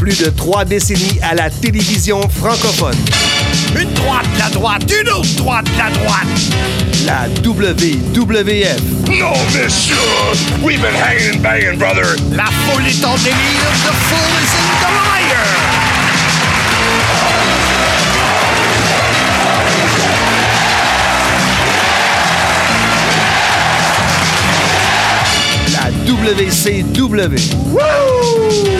plus de trois décennies à la télévision francophone. Une droite, la droite, une autre droite, la droite. La WWF. No, monsieur! We've been hanging and banging, brother. La foule est en délire, the fool is in the liar. La WCW. Order.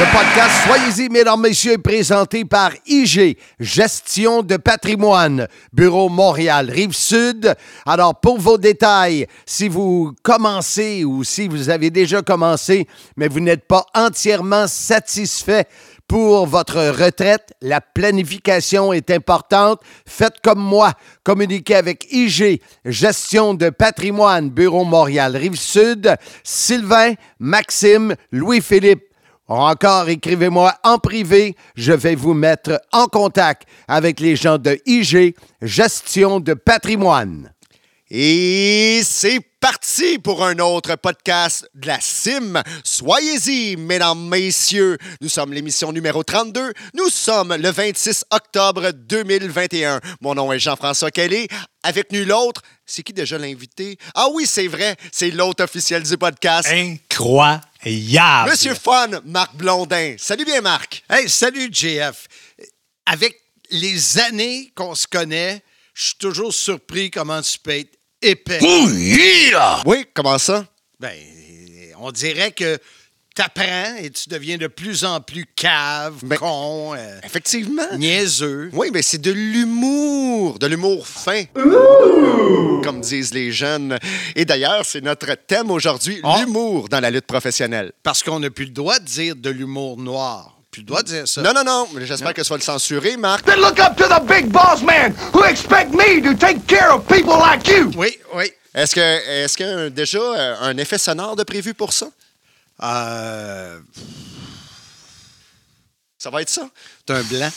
Le podcast Soyez-y, mesdames, messieurs, est présenté par IG, Gestion de patrimoine, Bureau Montréal, Rive-Sud. Alors, pour vos détails, si vous commencez ou si vous avez déjà commencé, mais vous n'êtes pas entièrement satisfait pour votre retraite, la planification est importante. Faites comme moi. Communiquez avec IG, Gestion de patrimoine, Bureau Montréal, Rive-Sud, Sylvain, Maxime, Louis-Philippe. Encore, écrivez-moi en privé. Je vais vous mettre en contact avec les gens de IG, Gestion de patrimoine. Et c'est parti pour un autre podcast de la CIM. Soyez-y, mesdames, messieurs. Nous sommes l'émission numéro 32. Nous sommes le 26 octobre 2021. Mon nom est Jean-François Kelly. Avec nul autre, c'est qui déjà l'invité? Ah oui, c'est vrai, c'est l'hôte officiel du podcast. Incroyable. Monsieur Fun, Marc Blondin. Salut bien, Marc. Hey, salut, JF. Avec les années qu'on se connaît, je suis toujours surpris comment tu peux être épais. Oui, comment ça? Ben, on dirait que t'apprends et tu deviens de plus en plus cave, Ben, con, euh, Effectivement. niaiseux. Oui, mais c'est de l'humour, de l'humour fin, comme disent les jeunes. Et d'ailleurs, c'est notre thème aujourd'hui, Ah. l'humour dans la lutte professionnelle. Parce qu'on n'a plus le droit de dire de l'humour noir. Plus le droit de dire ça. Non, non, non, mais j'espère que tu vas le censurer, Marc. Then look up to the big boss man who expect me to take care of people like you. Oui, oui. Est-ce que est-ce qu'il y a déjà euh, un effet sonore de prévu pour ça? Euh, Ça va être ça? T'es un blanc.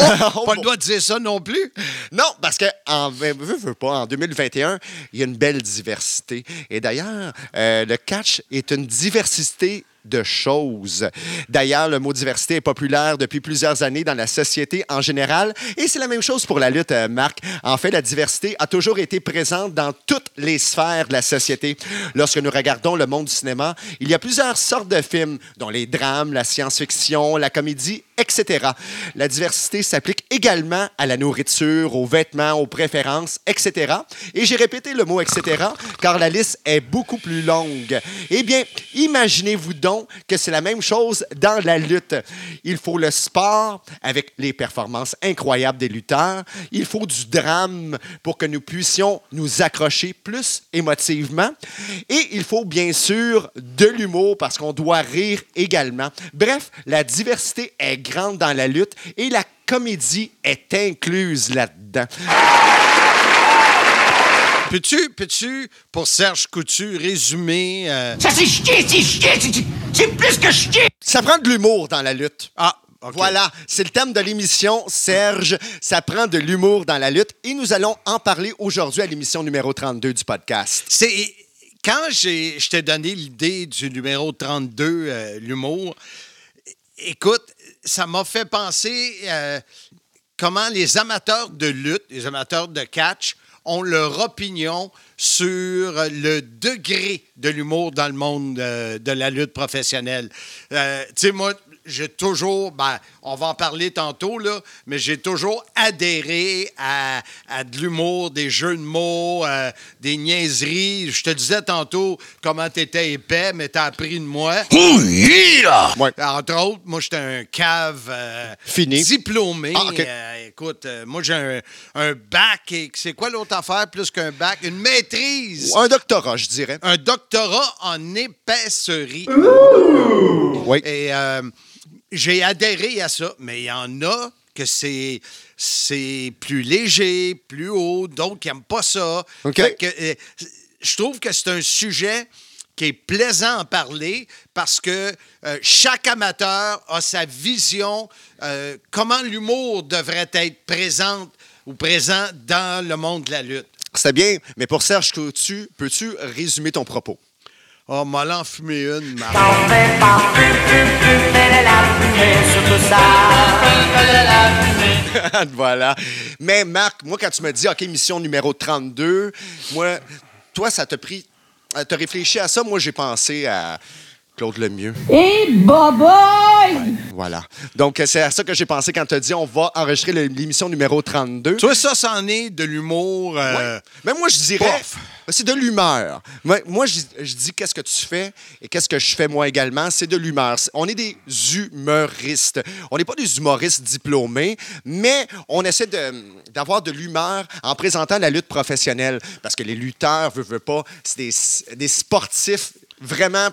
Oh, Pas le droit de dire ça non plus. Non, parce que en, veux, veux pas, en 2021, il y a une belle diversité. Et d'ailleurs, euh, le catch est une diversité de choses. D'ailleurs, le mot diversité est populaire depuis plusieurs années dans la société en général. Et c'est la même chose pour la lutte, euh, Marc. En fait, la diversité a toujours été présente dans toutes les sphères de la société. Lorsque nous regardons le monde du cinéma, il y a plusieurs sortes de films, dont les drames, la science-fiction, la comédie, etc. La diversité s'applique également à la nourriture, aux vêtements, aux préférences, etc. Et j'ai répété le mot etc. car la liste est beaucoup plus longue. Eh bien, imaginez-vous donc que c'est la même chose dans la lutte. Il faut le sport avec les performances incroyables des lutteurs. Il faut du drame pour que nous puissions nous accrocher plus émotivement. Et il faut bien sûr de l'humour parce qu'on doit rire également. Bref, la diversité est grande dans la lutte et la comédie est incluse là-dedans. Peux-tu, peux-tu, pour Serge Coutu, résumer. euh, Ça c'est chier, c'est chier, c'est- plus que chier. Ça prend de l'humour dans la lutte. Ah. Voilà, c'est le thème de l'émission, Serge. Ça prend de l'humour dans la lutte et nous allons en parler aujourd'hui à l'émission numéro 32 du podcast. C'est quand j'ai, je t'ai donné l'idée du numéro 32, euh, l'humour, écoute, ça m'a fait penser euh, comment les amateurs de lutte, les amateurs de catch, ont leur opinion sur le degré de l'humour dans le monde euh, de la lutte professionnelle. Euh, tu sais, moi, j'ai toujours, ben, on va en parler tantôt, là, mais j'ai toujours adhéré à, à de l'humour, des jeux de mots, euh, des niaiseries. Je te disais tantôt comment tu étais épais, mais tu as appris de moi. Oh yeah! Ouais. Entre autres, moi, j'étais un cave euh, Fini. diplômé. Ah. Euh, écoute, moi, j'ai un, un bac. Et c'est quoi l'autre affaire plus qu'un bac? Une maîtrise. Un doctorat, je dirais. Un doctorat en épaisserie. Oui. Et j'ai adhéré à ça, mais il y en a que c'est c'est plus léger, plus haut, d'autres qui n'aiment pas ça. OK. Fait que, euh, je trouve que c'est un sujet qui est plaisant à parler parce que euh, chaque amateur a sa vision, euh, comment l'humour devrait être présent ou présent dans le monde de la lutte. C'était bien, mais pour Serge Coutu, peux-tu résumer ton propos? Oh, m'a l'en fumé une, Marc. T'en fais pas, la fumée voilà. Mais Marc, moi, quand tu me dis, OK, mission numéro 32, moi, toi, ça t'a pris. T'as réfléchi à ça? Moi, j'ai pensé à Claude Lemieux. Et boboy! Voilà. Donc, c'est à ça que j'ai pensé quand tu as dit on va enregistrer l'émission numéro 32. Toi, ça, c'en est de l'humour. euh, Ouais. Mais moi, je dirais, c'est de l'humeur. Moi, moi, je, je dis qu'est-ce que tu fais et qu'est-ce que je fais moi également, c'est de l'humeur. On est des humoristes. On n'est pas des humoristes diplômés, mais on essaie de- d'avoir de, l'humeur en présentant la lutte professionnelle. Parce que les lutteurs, veut, veut pas, c'est des, des sportifs vraiment,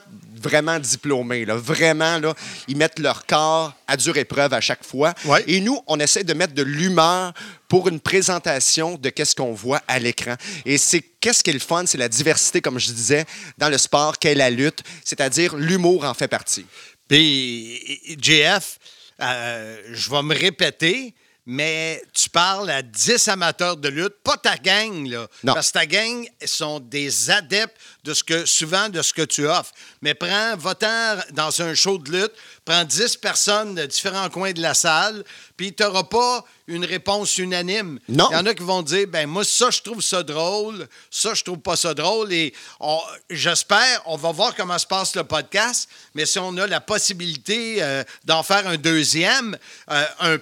vraiment diplômés. Là. Vraiment, là, ils mettent leur corps à dure épreuve à chaque fois. Ouais. Et nous, on essaie de mettre de l'humeur pour une présentation de qu'est-ce qu'on voit à l'écran. Et c'est qu'est-ce qui est le fun, c'est la diversité, comme je disais, dans le sport, qu'est la lutte, c'est-à-dire l'humour en fait partie. Puis, JF, euh, je vais me répéter, mais tu parles à 10 amateurs de lutte, pas ta gang, là. Non. Parce que ta gang sont des adeptes de ce que, souvent de ce que tu offres. Mais prends, va-t'en dans un show de lutte, prends 10 personnes de différents coins de la salle, puis tu n'auras pas une réponse unanime. Non. Il y en a qui vont dire, ben moi, ça, je trouve ça drôle, ça, je trouve pas ça drôle. Et j'espère, on va voir comment se passe le podcast, mais si on a la possibilité euh, d'en faire un deuxième, euh, un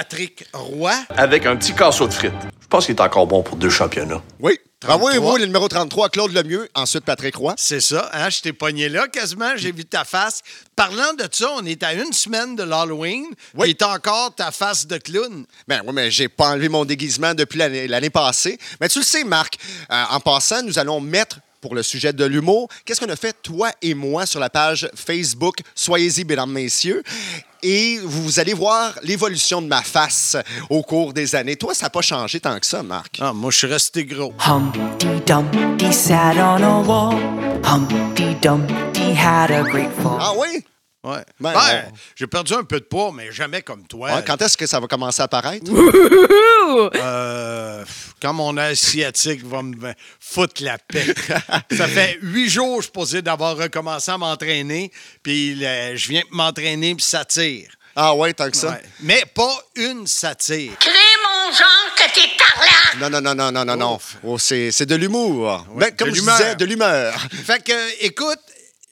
Patrick Roy, Avec un petit casseau de frites. Je pense qu'il est encore bon pour deux championnats. Oui. 33. Envoyez-vous le numéro 33, Claude Lemieux, ensuite Patrick Roy. c'est ça, hein, je t'ai pogné là quasiment, j'ai vu ta face. Parlant de ça, on est à une semaine de l'Halloween, Oui. et t'as encore ta face de clown. Ben oui, mais j'ai pas enlevé mon déguisement depuis l'année l'année passée. Mais tu le sais, Marc, euh, en passant, nous allons mettre pour le sujet de l'humour, qu'est-ce qu'on a fait, toi et moi, sur la page Facebook? Soyez-y, mesdames, messieurs. Et vous allez voir l'évolution de ma face au cours des années. Toi, ça n'a pas changé tant que ça, Marc. Ah, moi, je suis resté gros. Humpty Dumpty sat on a wall. Humpty Dumpty had a great fall. Ah oui? Ouais. Ben, Ben, J'ai perdu un peu de poids, mais jamais comme toi. Ouais, quand est-ce que ça va commencer à apparaître? Euh, quand mon asiatique va me foutre la paix. ça fait huit jours, je suis posé d'avoir recommencé à m'entraîner, puis je viens m'entraîner, puis ça tire. Ah ouais, tant que ça? Ouais. Mais pas une satire. Crée mon genre que t'es parlant! Non, non, non, non, non, non, non. Oh, c'est c'est de l'humour. Ben, comme de je disais, de l'humeur. Fait que, écoute,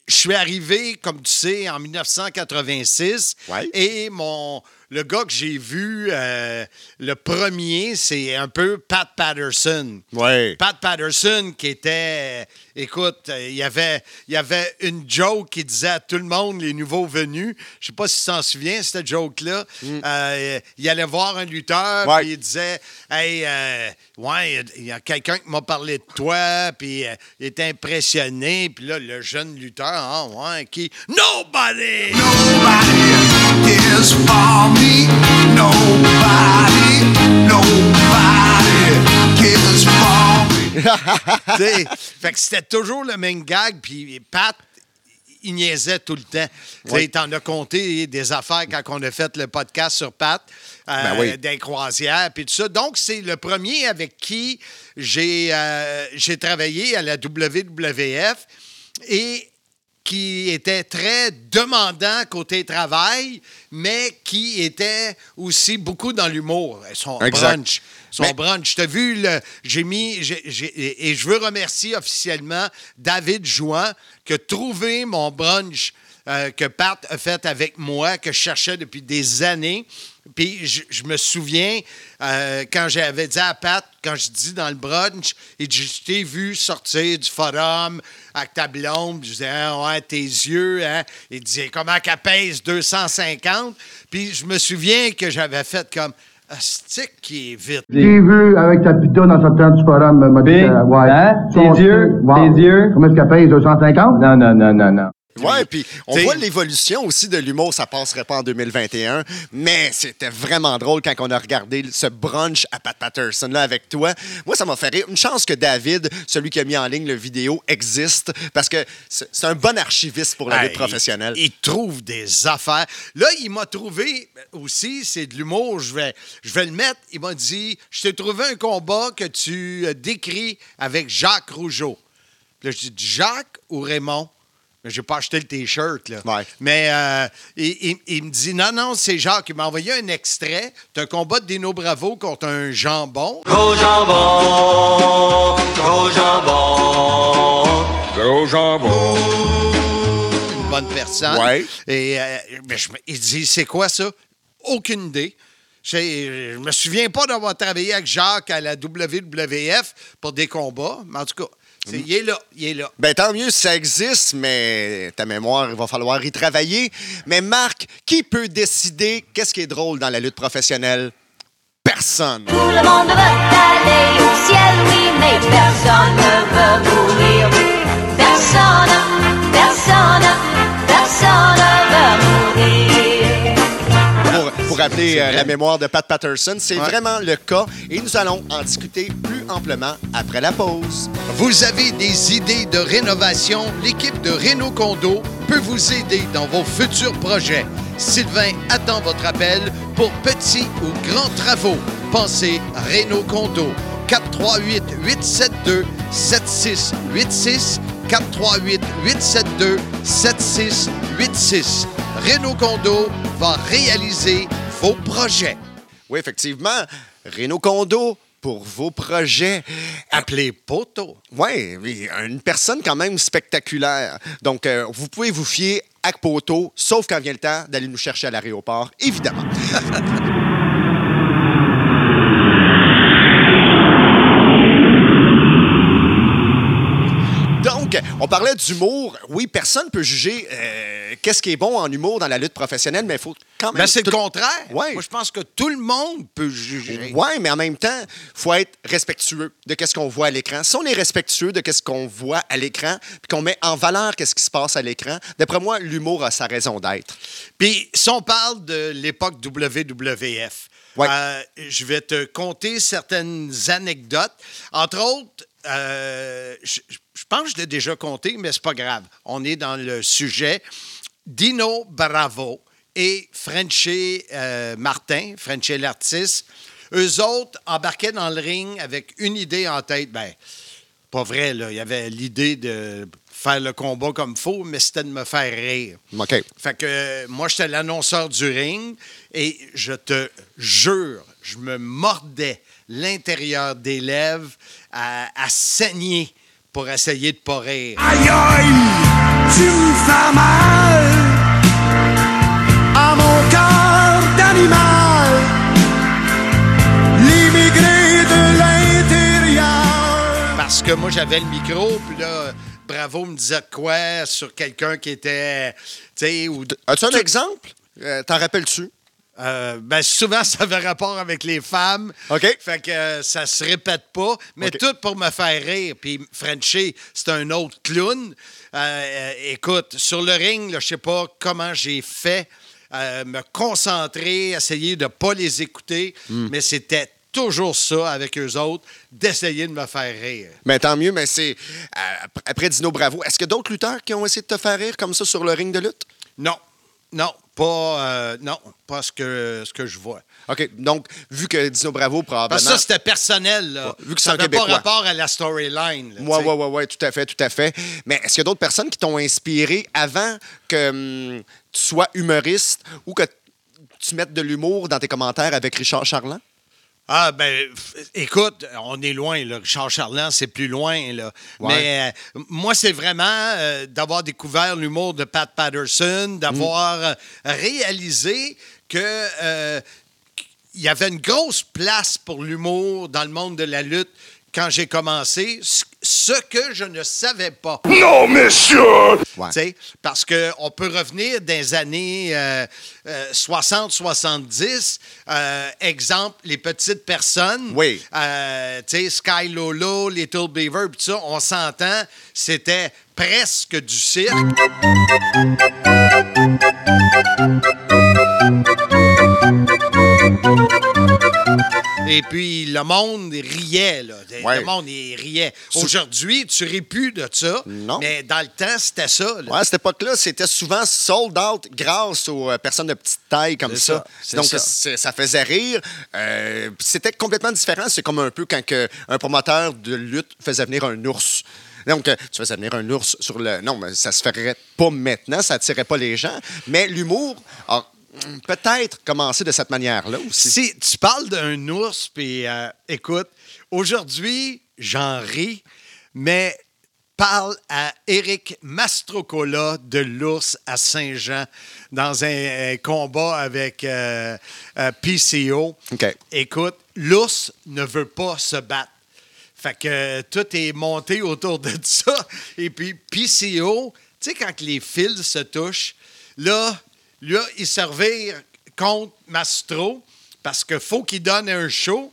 je suis arrivé, comme tu sais, en 1986. Ouais. Et mon, le gars que j'ai vu, euh, le premier, c'est un peu Pat Patterson. Ouais. Pat Patterson qui était, écoute, euh, il y avait, il y avait une joke qui disait à tout le monde, les nouveaux venus, je sais pas si tu t'en souviens, cette joke-là, Euh, il allait voir un lutteur, Mm. Puis il disait, hey, euh, ouais, il y a- quelqu'un qui m'a parlé de toi, puis euh, il était impressionné, puis là, le jeune lutteur, ah, ouais, qui, nobody! Nobody fait que c'était toujours le même gag, puis Pat, il niaisait tout le temps. Tu sais, Oui. t'en as compté des affaires quand on a fait le podcast sur Pat, euh, Ben oui. des croisières, puis tout ça. Donc, c'est le premier avec qui j'ai euh, j'ai travaillé à la WWF et qui était très demandant côté travail, mais qui était aussi beaucoup dans l'humour. Son Exact. brunch. Son Mais- brunch. T'as vu, le- j'ai mis, et je veux remercier officiellement David Jouan qui a trouvé mon brunch euh, que Pat a fait avec moi, que je cherchais depuis des années. Puis je, je me souviens, euh, quand j'avais dit à Pat, quand je dis dans le brunch, il dit, je t'ai vu sortir du forum avec ta blonde. Puis Je disais, Ah, ouais, tes yeux, hein? Il disait, comment qu'elle pèse 250? Puis je me souviens que j'avais fait comme, un stick qui est vite? J'ai vu avec ta pitonne en sortant du forum, m'a dit, Big, euh, ouais. hein? Tes yeux, stick, tes yeux? Comment est-ce qu'elle pèse, 250? Non, non, non, non, non. Ouais, puis on voit l'évolution aussi de l'humour, ça passerait pas en 2021, mais c'était vraiment drôle quand on a regardé ce brunch à Pat Patterson là avec toi. Moi, ça m'a fait rire. Une chance que David, celui qui a mis en ligne le vidéo, existe parce que c'est un bon archiviste pour la Hey, lutte professionnelle. Il, il trouve des affaires. Là, il m'a trouvé aussi, c'est de l'humour, je vais, je vais le mettre. Il m'a dit Je t'ai trouvé un combat que tu euh, décris avec Jacques Rougeau. Là, je dis Jacques ou Raymond J'ai pas acheté le T-shirt, là. Ouais. Mais euh, il, il- il me dit non, non, c'est Jacques. Il m'a envoyé un extrait d'un combat de Dino Bravo contre un jambon. Gros jambon, gros jambon. Gros jambon. une bonne personne. Ouais. Et euh, je me- il dit C'est quoi ça? Aucune idée. Je me souviens pas d'avoir travaillé avec Jacques à la WWF pour des combats, mais en tout cas, il est là. Il est là. Ben, tant mieux si ça existe, mais ta mémoire, il va falloir y travailler. Mais Marc, qui peut décider qu'est-ce qui est drôle dans la lutte professionnelle? Personne. Tout le monde veut aller au ciel, oui, mais personne ne veut mourir. Personne, personne, personne ne veut mourir. Pour, rappeler euh, la mémoire de Pat Patterson, c'est vraiment le cas et nous allons en discuter plus amplement après la pause. Vous avez des idées de rénovation? L'équipe de Renault Condo peut vous aider dans vos futurs projets. Sylvain attend votre appel pour petits ou grands travaux. Pensez Renault Condo. 438 872 7686 438 872 7686 Renault Condo va réaliser vos projets. Oui, effectivement, Renault Condo pour vos projets. Appelez Poto. Oui, une personne quand même spectaculaire. Donc, euh, vous pouvez vous fier à Poto, sauf quand vient le temps d'aller nous chercher à l'aéroport, évidemment. Donc, on parlait d'humour. Oui, personne ne peut juger euh, qu'est-ce qui est bon en humour dans la lutte professionnelle, mais il faut quand même... Ben, c'est le contraire. Ouais. Moi, je pense que tout le monde peut juger. Oui, mais en même temps, il faut être respectueux de ce qu'on voit à l'écran. Si on est respectueux de ce qu'on voit à l'écran, puis qu'on met en valeur ce qui se passe à l'écran, d'après moi, l'humour a sa raison d'être. Puis, si on parle de l'époque WWF, Ouais. euh, je vais te conter certaines anecdotes. Entre autres, euh, je, je pense que je l'ai déjà compté, mais c'est pas grave. On est dans le sujet. Dino Bravo et Frenchy euh, Martin, Frenchy l'artiste, eux autres embarquaient dans le ring avec une idée en tête. Ben, pas vrai, là. Il y avait l'idée de faire le combat comme faux, mais c'était de me faire rire. OK. Fait que euh, moi, j'étais l'annonceur du ring et je te jure, je me mordais l'intérieur des lèvres à, à saigner pour essayer de pas rire. Aïe aïe, tu me fais mal à mon cœur d'animal, l'immigré de l'intérieur. Parce que moi, j'avais le micro, puis là, Bravo me disait de quoi sur quelqu'un qui était, tu sais, ou... As-tu un exemple? Euh, T'en rappelles-tu? Euh, ben, souvent, ça avait rapport avec les femmes. OK. Fait que euh, ça se répète pas, mais tout pour me faire rire. Puis Frenchy, c'est un autre clown. Euh, écoute, sur le ring, je sais pas comment j'ai fait me concentrer, essayer de pas les écouter, Hmm. mais c'était toujours ça avec eux autres, d'essayer de me faire rire. Mais tant mieux, mais c'est. après Dino Bravo, est-ce qu'il y a d'autres lutteurs qui ont essayé de te faire rire comme ça sur le ring de lutte? Non, non, pas, euh, non, pas ce que, ce que je vois. OK. Donc, vu que Dino Bravo, probablement. Parce que ça, c'était personnel. Là. Ouais, vu que c'est ça un n'avait pas Québécois. rapport à la storyline. Oui, oui, oui, ouais, tout à fait, tout à fait. Mais est-ce qu'il y a d'autres personnes qui t'ont inspiré avant que hum, tu sois humoriste ou que tu mettes de l'humour dans tes commentaires avec Richard Charland? Ah, ben, écoute, on est loin, là. Richard Charland, c'est plus loin, là. Ouais. Mais euh, moi, c'est vraiment euh, d'avoir découvert l'humour de Pat Patterson, d'avoir euh, réalisé que. il y avait une grosse place pour l'humour dans le monde de la lutte quand j'ai commencé, ce- que je ne savais pas. No, monsieur! Ouais. Parce qu'on peut revenir des années euh, 60-70. euh, exemple, les petites personnes. Oui. Euh, tu sais, Sky Lolo, Little Beaver, tout ça, on s'entend, c'était presque du cirque. Et puis, le monde riait, là. Ouais. Le monde, il riait. Aujourd'hui, tu ris plus de ça. Non. Mais dans le temps, c'était ça. là. Ouais, à cette époque-là, c'était souvent sold out grâce aux euh, personnes de petite taille comme ça. ça, Donc, ça. faisait rire. Euh, c'était complètement différent. C'est comme un peu quand un promoteur de lutte faisait venir un ours. Donc, euh, tu faisais venir un ours sur le. Non, mais ça se ferait pas maintenant, ça attirait pas les gens. Mais l'humour a hum, peut-être commencé de cette manière-là aussi. Si tu parles d'un ours, puis euh, écoute, aujourd'hui, j'en ris, mais parle à Eric Mastrocola de l'ours à Saint-Jean dans un, un combat avec euh, euh, PCO. Écoute, l'ours ne veut pas se battre. Fait que euh, tout est monté autour de ça. Et puis, PCO, tu sais, quand les fils se touchent, là, là, il servir contre Mastro parce qu'il faut qu'il donne un show,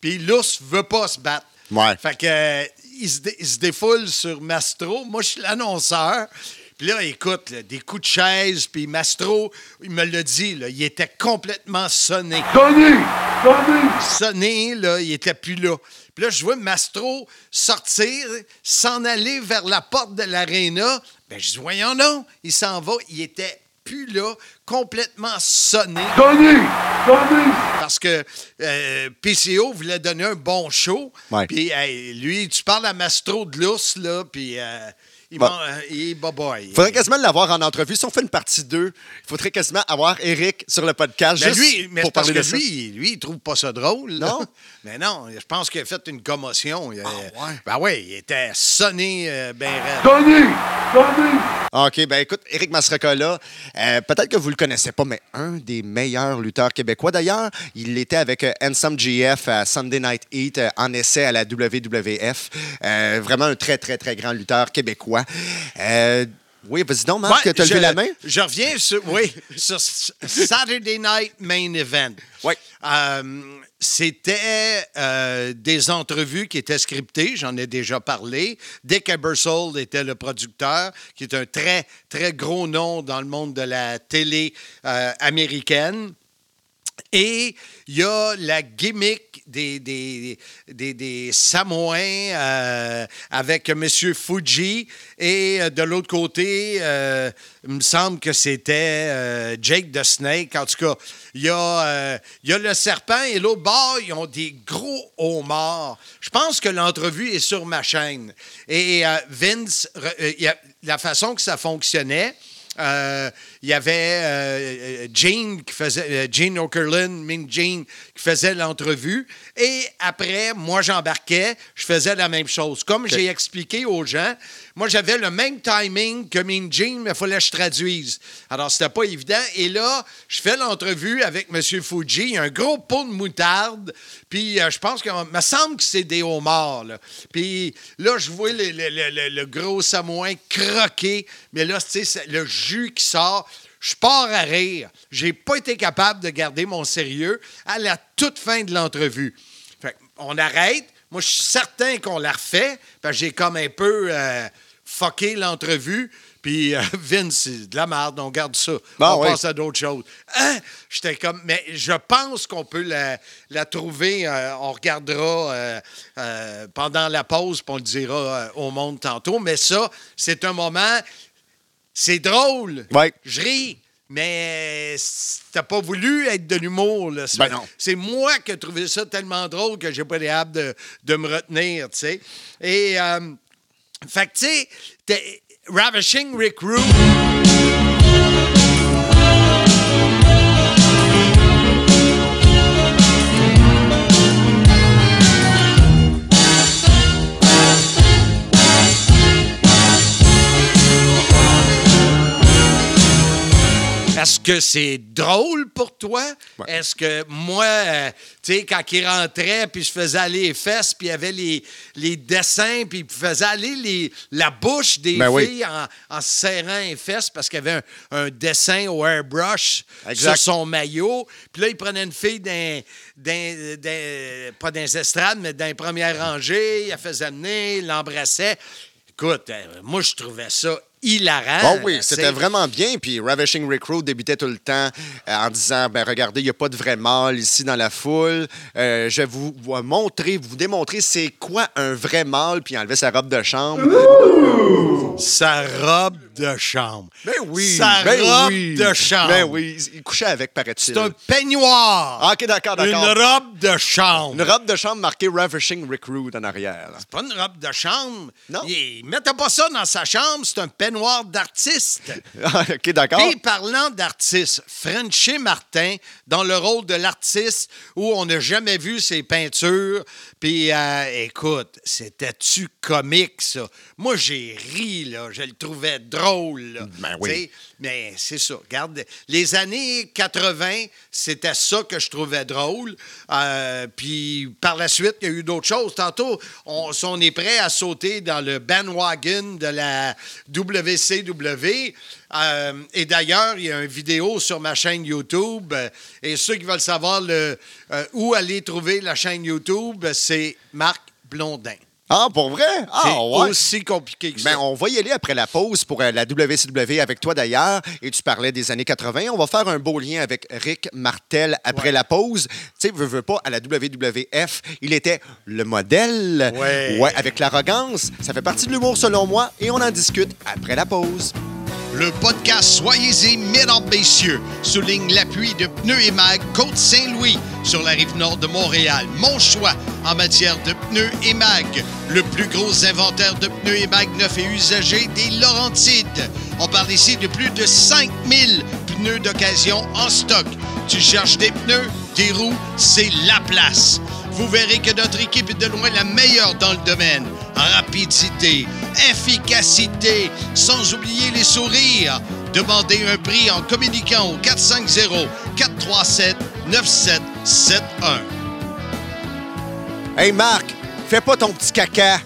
puis l'ours veut pas se battre. Ouais. Fait que, euh, il, se dé- il se défoule sur Mastro. Moi, je suis l'annonceur. Puis là, écoute, là, des coups de chaise, puis Mastro, il me l'a dit, là, il était complètement sonné! Sonny! sonné, là, il était plus là. Puis là, je vois Mastro sortir, s'en aller vers la porte de l'aréna. Ben, je dis, voyons non, il s'en va. Il était plus là, complètement sonné, Sonny! Sonny! parce que euh, PCO voulait donner un bon show. Puis hey, lui, tu parles à Mastro de l'ours, là, puis euh, il, Bon. euh, il. Il faudrait quasiment l'avoir en entrevue. Si on fait une partie 2, il faudrait quasiment avoir Eric sur le podcast Ben, juste lui, mais pour parler que de ça. lui, lui, il trouve pas ça drôle. là. Non? Mais non, je pense qu'il a fait une commotion. Il Ah, ouais? Ben oui, il était sonné euh, ben raide. Sonny! Sonny! OK, ben écoute, Éric Masracola, euh, peut-être que vous le connaissez pas, mais un des meilleurs lutteurs québécois. D'ailleurs, il était avec euh, Handsome GF à Sunday Night Heat euh, en essai à la WWF. Euh, vraiment un très, très, très grand lutteur québécois. Euh, oui, vas-y donc, Marc, Ouais, je- levé la main? Je reviens sur, oui, sur Saturday Night Main Event. Oui. Euh, C'était euh, des entrevues qui étaient scriptées, j'en ai déjà parlé. Dick Ebersold était le producteur, qui est un très, très gros nom dans le monde de la télé euh, américaine. Et il y a la gimmick des, des, des, des Samoans euh, avec M. Fuji. Et euh, de l'autre côté, euh, il me semble que c'était Jake the Snake. En tout cas, il y, a, y a le serpent et l'autre bord, ils ont des gros homards. Je pense que l'entrevue est sur ma chaîne. Et Vince, la façon que ça fonctionnait, il y avait euh, euh, Gene qui faisait euh, Gene Okerlund, Min Gene qui faisait l'entrevue et après moi j'embarquais, je faisais la même chose. Comme j'ai expliqué aux gens, moi j'avais le même timing que Min Gene, mais il fallait que je traduise. Alors c'était pas évident et là, je fais l'entrevue avec M. Fuji, il y a un gros pot de moutarde, puis euh, je pense que me semble que c'est des homards là. Puis là je vois le, le- le- le- le gros samoin croquer, mais là tu sais c'est le jus qui sort. Je pars à rire. J'ai pas été capable de garder mon sérieux à la toute fin de l'entrevue. Fait on arrête. Moi, je suis certain qu'on la refait. Parce que j'ai comme un peu euh, fucké l'entrevue. Puis euh, Vince, c'est de la merde, on garde ça. Ah, on oui. passe à d'autres choses. Hein? J'étais comme, mais je pense qu'on peut la, la trouver. euh, on regardera euh, pendant la pause, puis on le dira au monde tantôt. Mais ça, c'est un moment. C'est drôle. Ouais. Je ris. Mais t'as pas voulu être de l'humour, là. Ben non. C'est moi qui ai trouvé ça tellement drôle que j'ai pas capable de, de me retenir, tu sais. Et, euh, fait que, tu sais, Ravishing Rick Rude. que c'est drôle pour toi? Est-ce que moi, euh, tu sais, quand il rentrait, puis je faisais aller les fesses, puis il y avait les, les dessins, puis il faisait aller les, la bouche des Ben oui. filles en, en se serrant les fesses parce qu'il y avait un, un dessin au airbrush Exact. sur son maillot. Puis là, il prenait une fille d'un, d'un- d'un- pas dans les estrades, mais dans les premières rangées. Il la faisait amener, il l'embrassait. Écoute, euh, moi, je trouvais ça hilarant. Oh oui, c'était vraiment bien. Puis Ravishing Recruit débutait tout le temps euh, en disant ben regardez, il n'y a pas de vrai mâle ici dans la foule. Euh, je vais vous, vous montrer, vous démontrer c'est quoi un vrai mâle. Puis il enlevait sa robe de chambre. Sa robe de chambre. Ben oui. Sa ben robe oui. de chambre. Ben oui. Il couchait avec, paraît-il. C'est un peignoir. Ah, OK, d'accord, d'accord. Une robe de chambre. Une robe de chambre marquée Ravishing Recruit en arrière. C'est pas une robe de chambre. Non. Il mettait pas ça dans sa chambre, c'est un peignoir d'artiste. Ah, OK, d'accord. Puis, parlant d'artiste, Frenchy Martin, dans le rôle de l'artiste où on n'a jamais vu ses peintures. Puis, euh, écoute, c'était-tu comique, ça? Moi, j'ai ri, là. Je le trouvais drôle, là. Ben oui. Mais c'est ça. Regarde, les années 80, c'était ça que je trouvais drôle. Euh, puis, par la suite, il y a eu d'autres choses. Tantôt, on, on est prêt à sauter dans le bandwagon de la WCW. Euh, et d'ailleurs, il y a une vidéo sur ma chaîne YouTube. euh, Et ceux qui veulent savoir euh, où aller trouver la chaîne YouTube, c'est Marc Blondin. Ah, pour vrai? Ah, c'est ouais. aussi compliqué que Ben, ça. on va y aller après la pause pour euh, la WCW avec toi d'ailleurs. Et tu parlais des années 80. On va faire un beau lien avec Rick Martel après la pause. Tu sais, veux, veux pas, à la WWF, il était le modèle. Ouais. avec l'arrogance. Ça fait partie de l'humour selon moi et on en discute après la pause. Le podcast Soyez-y, mesdames, souligne l'appui de Pneus et Mag Côte-Saint-Louis sur la rive nord de Montréal. Mon choix en matière de pneus et mag. Le plus gros inventaire de pneus et mag neufs et usagés des Laurentides. On parle ici de plus de 5000 pneus d'occasion en stock. Tu cherches des pneus, des roues, c'est la place. Vous verrez que notre équipe est de loin la meilleure dans le domaine. Rapidité, efficacité, sans oublier les Demandez un prix en communiquant au 450-437-9771. Hey Marc, fais pas ton petit caca.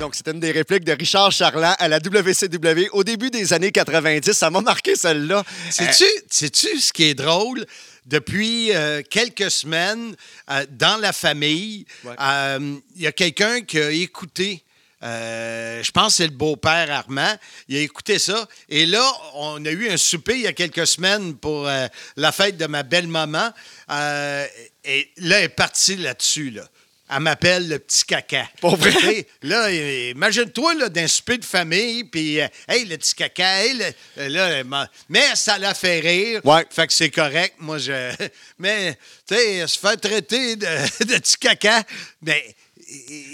Donc, c'était une des répliques de Richard Charland à la WCW au début des années 90. Ça m'a marqué celle-là. Sais-tu sais-tu ce qui est drôle? Depuis euh, quelques semaines, euh, dans la famille, euh, il y a quelqu'un qui a écouté. Euh, je pense que c'est le beau-père Armand. Il a écouté ça. Et là, on a eu un souper il y a quelques semaines pour euh, la fête de ma belle-maman. Euh, et là, elle est partie là-dessus. Là. Elle m'appelle le petit caca. Pour vrai? Là, imagine-toi d'un souper de famille, puis euh, hey, le petit caca, hey, le- là, mais ça l'a fait rire. Ouais. Fait que c'est correct. Moi, je. Mais, tu sais, se faire traiter de, de petit caca, ben.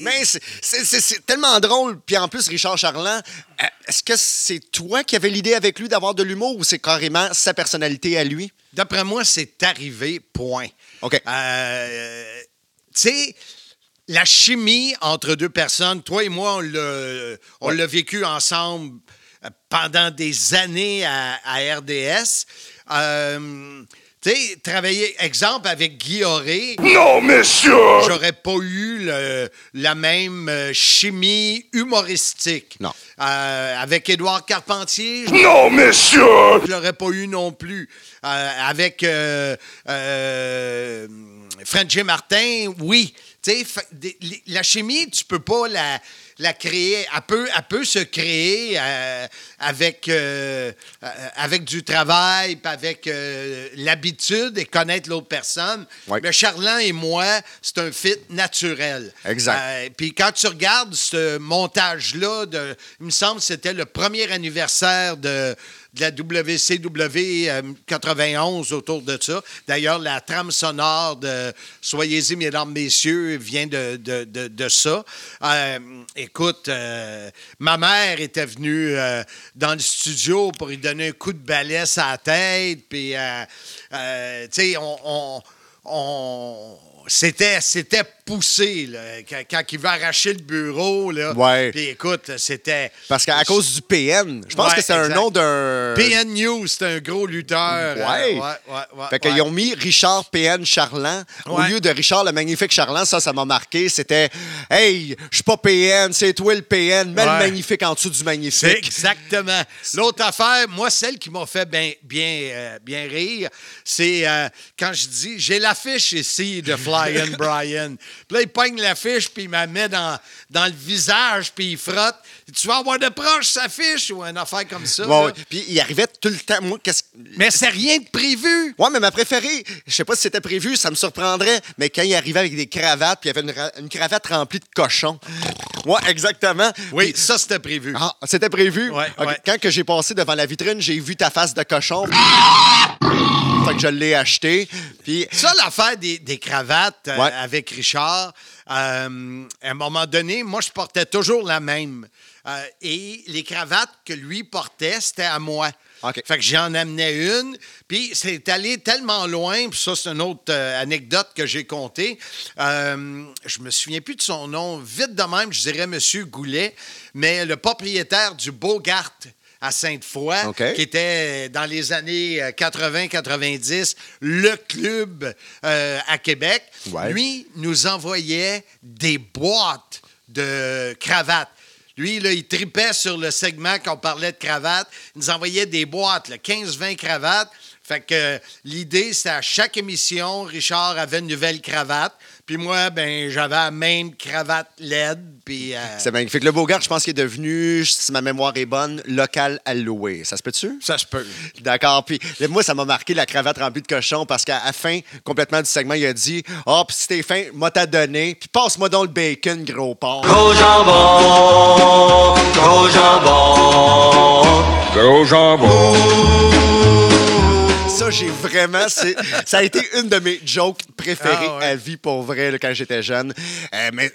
Mais c'est- tellement drôle. Puis en plus, Richard Charland, euh, est-ce que c'est toi qui avais l'idée avec lui d'avoir de l'humour ou c'est carrément sa personnalité à lui? D'après moi, c'est arrivé, point. OK. Euh, tu sais, la chimie entre deux personnes, toi et moi, on l'a, on l'a vécu ensemble euh, pendant des années à, à RDS. Euh, tu sais, travailler, exemple, avec Guy Auré, Non, monsieur! j'aurais pas eu le- la même euh, chimie humoristique. Non. Euh, avec Édouard Carpentier, Non, monsieur! je l'aurais pas eu non plus. Euh, avec euh, euh, Frenchy Martin, oui. La chimie, tu peux pas la, la créer. Elle peut, elle peut se créer euh, avec, euh, avec du travail, avec euh, l'habitude et connaître l'autre personne. Mais Charlin et moi, c'est un fit naturel. Exact. Puis quand tu regardes ce montage-là, il me semble que c'était le premier anniversaire de, de la WCW euh, 91 autour de ça. D'ailleurs, la trame sonore de Soyez-y, mesdames, messieurs, vient de, de, de- ça. Euh, écoute, euh, ma mère était venue euh, dans le studio pour lui donner un coup de balai à la tête. Puis, euh, euh, tu sais, on- on- on c'était c'était poussé, là, quand, quand il veut arracher le bureau. Là. Ouais. Puis écoute, c'était. Parce qu'à cause du PN, je pense Ouais, que c'est un nom d'un. PN News, c'est un gros lutteur. Ouais. Ouais, Fait qu'ils ont mis Richard PN Charland au lieu de Richard le magnifique Charland. Ça, ça m'a marqué. C'était Hey, je suis pas PN, c'est toi le PN. Mets le magnifique en dessous du magnifique. exactement. L'autre affaire, moi, celle qui m'a fait bien bien, euh, bien rire, c'est euh, quand je dis j'ai l'affiche ici de Flying Brian. Puis là, il pogne l'affiche, puis il me met dans, dans le visage, puis il frotte. Tu vas avoir de proche sa fiche ou une affaire comme ça. Là. ouais. Puis il arrivait tout le temps. Moi, qu'est-ce Mais c'est rien de prévu. Ouais, mais ma préférée, je sais pas si c'était prévu, ça me surprendrait, mais quand il arrivait avec des cravates, puis il y avait une, ra- une cravate remplie de cochons. Ouais, exactement. Oui, Puis- ça, c'était prévu. Ah, c'était prévu? Ouais, ouais. Quand que j'ai passé devant la vitrine, j'ai vu ta face de cochon. Fait que je l'ai acheté. Puis Ça, l'affaire des, des cravates euh, Ouais. avec Richard, euh, à un moment donné, moi, je portais toujours la même. Euh, et les cravates que lui portait, c'était à moi. Fait que j'en amenais une, puis c'est allé tellement loin, puis ça, c'est une autre anecdote que j'ai contée. Euh, je me souviens plus de son nom. Vite de même, je dirais Monsieur Goulet, mais le propriétaire du Bogart à Sainte-Foy, qui était dans les années euh, 80-90 le club euh, à Québec, Ouais. lui nous envoyait des boîtes de cravates. Lui, là, il tripait sur le segment qu'on parlait de cravates. Il nous envoyait des boîtes, là, 15-20 cravates. Fait que euh, l'idée, c'est à chaque émission, Richard avait une nouvelle cravate. Puis moi, ben, j'avais la même cravate LED. Puis. euh, c'est magnifique. Le Bogart, je pense qu'il est devenu, si ma mémoire est bonne, local à louer. Ça se peut-tu? ça se peut. D'accord. Puis moi, ça m'a marqué la cravate remplie de cochons parce qu'à la fin, complètement du segment, il a dit Ah, puis si t'es fin, m'a t'a donné. Puis passe-moi donc le bacon, gros porc. Gros jambon, gros jambon. Gros jambon. Ça, j'ai vraiment. Ça a été une de mes jokes préférées Ah ouais. à vie pour vrai là, quand j'étais jeune. Euh, mais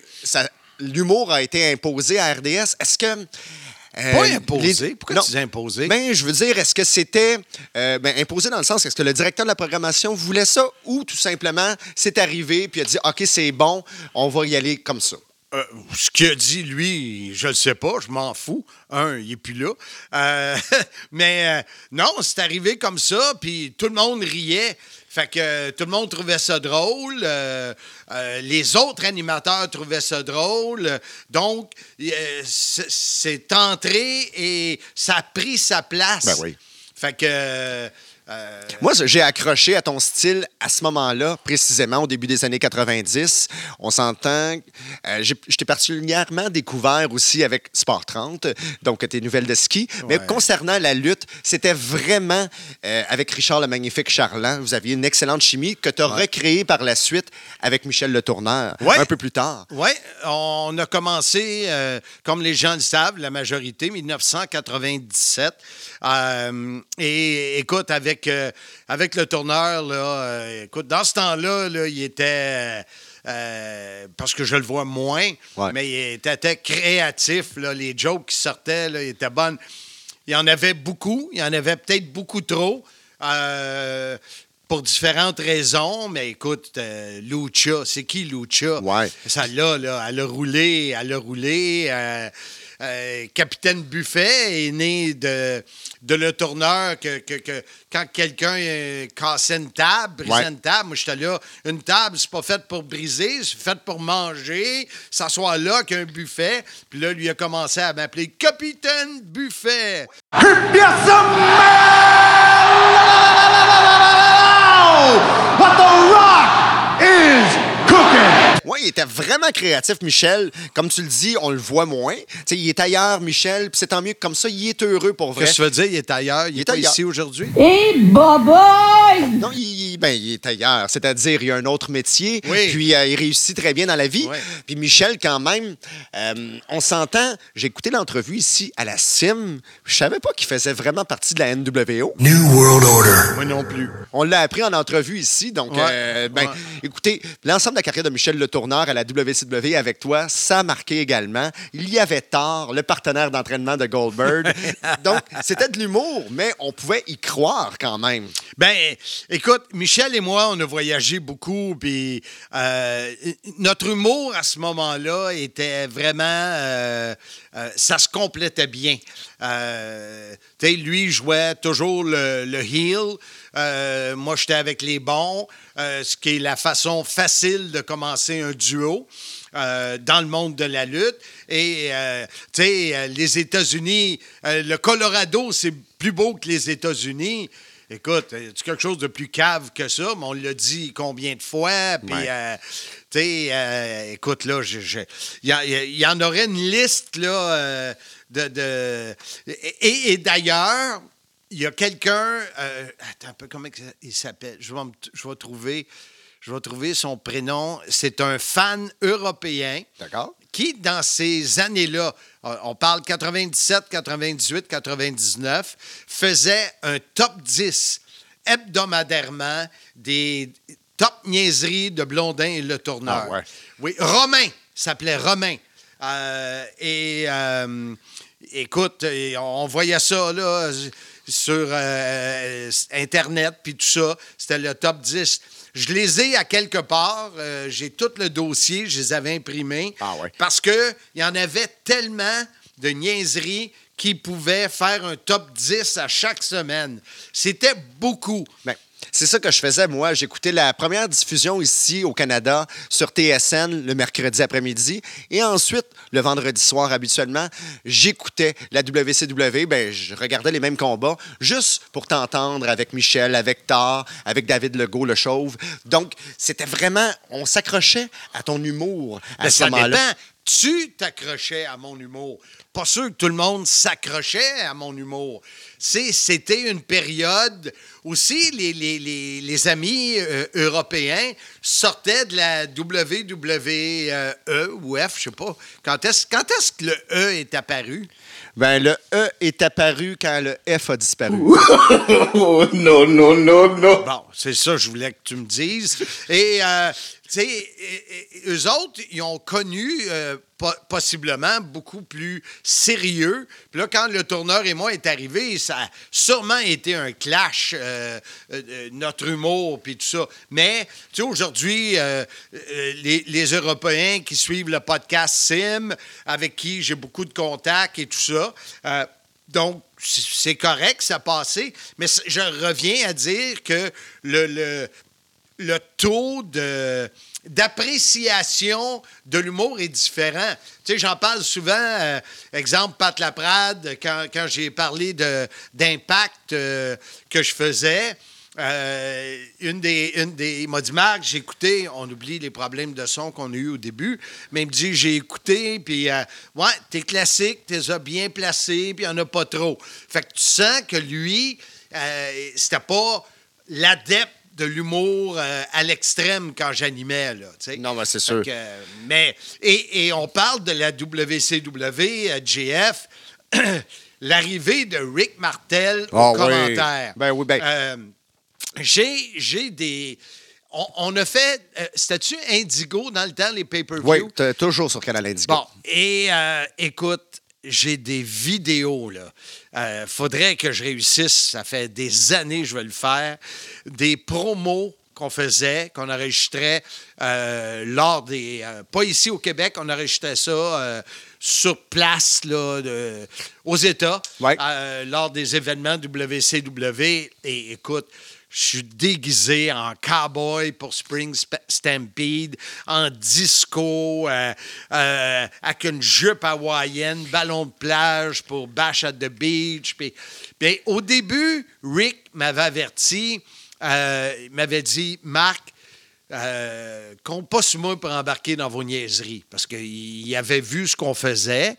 l'humour a été imposé à RDS. Est-ce que. euh, Pas imposé. les- Pourquoi Non. tu dis imposé? Ben, je veux dire, est-ce que c'était euh, ben, imposé dans le sens, est-ce que le directeur de la programmation voulait ça ou tout simplement c'est arrivé puis il a dit OK, c'est bon, on va y aller comme ça? Euh, ce qu'il a dit, lui, je le sais pas, je m'en fous. Un, il est plus là. Euh, mais euh, non, c'est arrivé comme ça, puis tout le monde riait. Fait que tout le monde trouvait ça drôle. les autres animateurs trouvaient ça drôle. Donc, c'est- c'est entré et ça a pris sa place. Ben oui. Fait que. Euh, Moi, j'ai accroché à ton style à ce moment-là, précisément au début des années 90. On s'entend. euh, je t'ai particulièrement découvert aussi avec Sport 30, donc tes nouvelles de ski. Mais concernant la lutte, c'était vraiment euh, avec Richard le Magnifique Charland. Vous aviez une excellente chimie que tu as recréée par la suite avec Michel Le Tourneur Ouais. un peu plus tard. Oui, on a commencé, euh, comme les gens le savent, la majorité, 1997. Euh, et écoute, avec, euh, avec le tourneur, là, euh, écoute, dans ce temps-là, là, il était. euh, parce que je le vois moins, Ouais. mais il était, créatif. Là, les jokes qui sortaient, là, étaient bonnes. Il y en avait beaucoup. Il y en avait peut-être beaucoup trop. euh, pour différentes raisons, mais écoute, euh, Lucha, c'est qui Lucha? Ouais. Ça là, là, elle a roulé, elle a roulé. euh, euh, Capitaine Buffet est né de, de le tourneur que, que- que quand quelqu'un euh, cassait une table, brisait Ouais. une table, moi j'étais là, une table, c'est pas fait pour briser, c'est fait pour manger, s'asseoir là qu'un buffet. Puis là, lui a commencé à m'appeler Capitaine Buffet. What the rock is cooking. Oui, il était vraiment créatif, Michel. Comme tu le dis, on le voit moins. Tu sais, il est ailleurs, Michel, puis c'est tant mieux que comme ça, il est heureux pour vrai. Qu'est-ce que tu veux dire? Il est ailleurs, il, Il est est pas ailleurs. ici aujourd'hui? Et boboy! Non, il, ben, il est ailleurs. C'est-à-dire, il a un autre métier. Oui. Puis, euh, il réussit très bien dans la vie. Ouais. Puis, Michel, quand même, euh, on s'entend. J'ai écouté l'entrevue ici à la CIM. Je savais pas qu'il faisait vraiment partie de la NWO. New World Order. Moi non plus. On l'a appris en entrevue ici. Donc, Ouais. euh, ben, Ouais. écoutez, l'ensemble de la carrière de Michel Le Tourneur à la WCW avec toi. Ça a marqué également. Il y avait Thor, le partenaire d'entraînement de Goldberg. Donc, c'était de l'humour, mais on pouvait y croire quand même. Ben, écoute, Michel et moi, on a voyagé beaucoup, puis euh, notre humour à ce moment-là était vraiment. euh, euh, ça se complétait bien. Tu sais, lui jouait toujours le, le heel. Euh, moi, j'étais avec les bons, euh, ce qui est la façon facile de commencer un duo. euh, dans le monde de la lutte. Et, euh, tu sais, les États-Unis, euh, le Colorado, c'est plus beau que les États-Unis. Écoute, c'est quelque chose de plus cave que ça, mais on l'a dit combien de fois. Puis, Ouais. tu sais, écoute, là, il y, en aurait une liste, là, de. de- et et d'ailleurs, il y a quelqu'un. euh, attends un peu, comment il s'appelle? Je vais, je vais trouver. Je vais trouver son prénom. C'est un fan européen D'accord? qui, dans ces années-là, on parle 97, 98, 99, faisait un top 10 hebdomadairement des top niaiseries de Blondin et Le Tourneur. Ah ouais. Oui, Romain, s'appelait Romain. Euh, et euh, écoute, on voyait ça là, sur euh, Internet, puis tout ça. C'était le top 10. Je les ai à quelque part. euh, J'ai tout le dossier, je les avais imprimés. Ah ouais. Parce qu'il y en avait tellement de niaiseries qui pouvaient faire un top 10 à chaque semaine. C'était beaucoup. Ben, c'est ça que je faisais, moi. J'écoutais la première diffusion ici au Canada sur TSN le mercredi après-midi. Et ensuite, le vendredi soir, habituellement, j'écoutais la WCW. Ben, je regardais les mêmes combats juste pour t'entendre avec Michel, avec Thor, avec David Legault, le chauve. Donc, c'était vraiment... On s'accrochait à ton humour à Ben, ce ça moment-là. Tu t'accrochais à mon humour. Pas sûr que tout le monde s'accrochait à mon humour. C'est- C'était une période aussi, les, les- les- les amis euh, européens sortaient de la WWE ou F, je sais pas. Quand est-ce quand est-ce que le E est apparu? Ben, le E est apparu quand le F a disparu. Oh, no, no, no, no. Bon, c'est ça que je voulais que tu me dises. Et, euh, sais, eux autres, ils ont connu euh, po- possiblement beaucoup plus sérieux. Puis là, quand le tourneur et moi est arrivé, ça a sûrement été un clash, euh, euh, notre humour, puis tout ça. Mais, tu sais, aujourd'hui, les, les Européens qui suivent le podcast Sim, avec qui j'ai beaucoup de contacts et tout ça, donc, c'est correct, ça a passé, mais je reviens à dire que le, le, le taux de d'appréciation de l'humour est différent. Tu sais, j'en parle souvent, euh, exemple, Pat Laprade, quand, quand j'ai parlé d'impact euh, que je faisais, euh, une des, une des, il m'a dit, Marc, j'ai écouté, on oublie les problèmes de son qu'on a eu au début, mais il me dit, j'ai écouté, puis, euh, ouais, tes classiques, t'es bien placés, puis il n'y en a pas trop. Fait que tu sens que lui, euh, c'était pas l'adepte de l'humour euh, à l'extrême quand j'animais, là. Non, ben, c'est sûr. que, euh, mais, et, et on parle de la WCW, euh, GF, l'arrivée de Rick Martel Ah au oui. commentaire. Ben oui, ben- Euh, j'ai, j'ai des... On, on a fait... euh, C'était-tu Indigo dans le temps, les pay-per-view? Oui, toujours sur Canal Indigo. Bon, et euh, écoute, j'ai des vidéos, là. Euh, faudrait que je réussisse. Ça fait des années que je vais le faire. Des promos qu'on faisait, qu'on enregistrait euh, lors des... euh, pas ici au Québec, on enregistrait ça euh, sur place, là, de- aux États, Ouais. euh, lors des événements WCW. Et écoute, je suis déguisé en cowboy pour Spring Sp- Stampede, en disco, euh, euh, avec une jupe hawaïenne, ballon de plage pour Bash at the Beach. Au début, Rick m'avait averti, euh, m'avait dit, Marc, euh, compte pas sur moi pour embarquer dans vos niaiseries, parce qu'il avait vu ce qu'on faisait.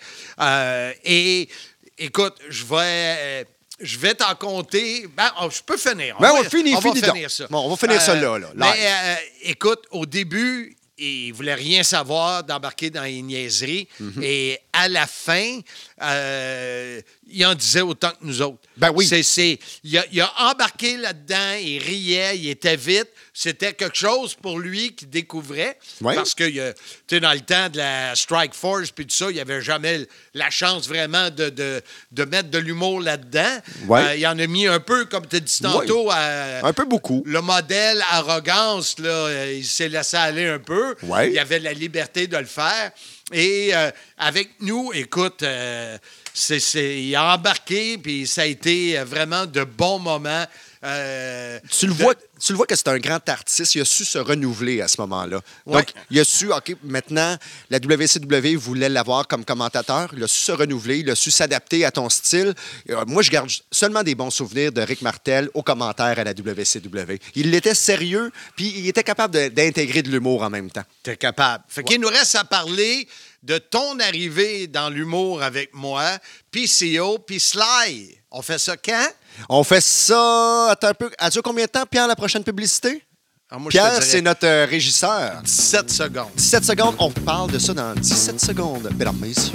Et écoute, je vais, je vais t'en compter. Ben, oh, je peux finir. Ben, va- on finit, on va finit finir donc. ça. Bon, on va finir ça là, là, Mais live. euh, écoute, au début, il voulait rien savoir d'embarquer dans les niaiseries. Mhm. Et à la fin, euh, il en disait autant que nous autres. Ben oui. C'est, il, a, il a embarqué là-dedans, il riait, il était vite. C'était quelque chose pour lui qu'il découvrait. Parce que, tu dans le temps de la Strike Force puis tout ça, il n'y avait jamais la chance vraiment de, de, de mettre de l'humour là-dedans. Euh, il en a mis un peu, comme tu as dit tantôt, à- Un peu beaucoup. le modèle arrogance, là, euh, il s'est laissé aller un peu. Ouais. Il avait la liberté de le faire. Et euh, avec nous, écoute, euh, c'est, c'est- il a embarqué, puis ça a été euh, vraiment de bons moments. Euh, Tu le, de- vois, tu le vois que c'est un grand artiste. Il a su se renouveler à ce moment-là. Ouais. Donc, il a su, OK, maintenant, la WCW voulait l'avoir comme commentateur. Il a su se renouveler. Il a su s'adapter à ton style. Euh, moi, je garde seulement des bons souvenirs de Rick Martel aux commentaires à la WCW. Il était sérieux, puis il était capable d'intégrer de l'humour en même temps. T'es capable. Fait qu'il nous reste à parler de ton arrivée dans l'humour avec moi, puis CO, puis Sly. On fait ça quand? On fait ça. Attends un peu. À dure combien de temps, Pierre, la prochaine publicité? Ah, moi, Pierre, c'est notre euh, régisseur. 17 secondes. 17 secondes, on parle de ça dans 17 secondes, mesdames, messieurs.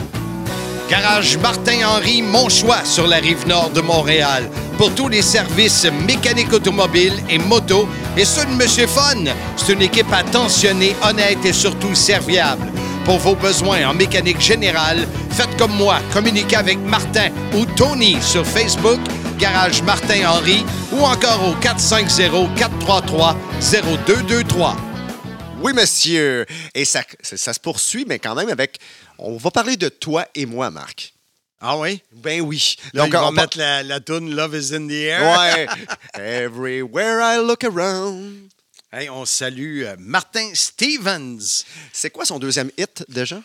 Garage Martin-Henri, mon choix sur la rive nord de Montréal. Pour tous les services mécaniques automobiles et moto. Et ceux de Monsieur Fun. C'est une équipe attentionnée, honnête et surtout serviable. Pour vos besoins en mécanique générale, faites comme moi. Communiquez avec Martin ou Tony sur Facebook, Garage Martin-Henri ou encore au 450-433-0223. Oui, monsieur. Et ça, ça, ça se poursuit, mais quand même avec. On va parler de toi et moi, Marc. Ah oui? Ben oui. Là, Donc, il va on mettre la, la toune Love is in the air. Ouais. Everywhere I look around. Hey, on salue euh, Martin Stevens. C'est quoi son deuxième hit déjà?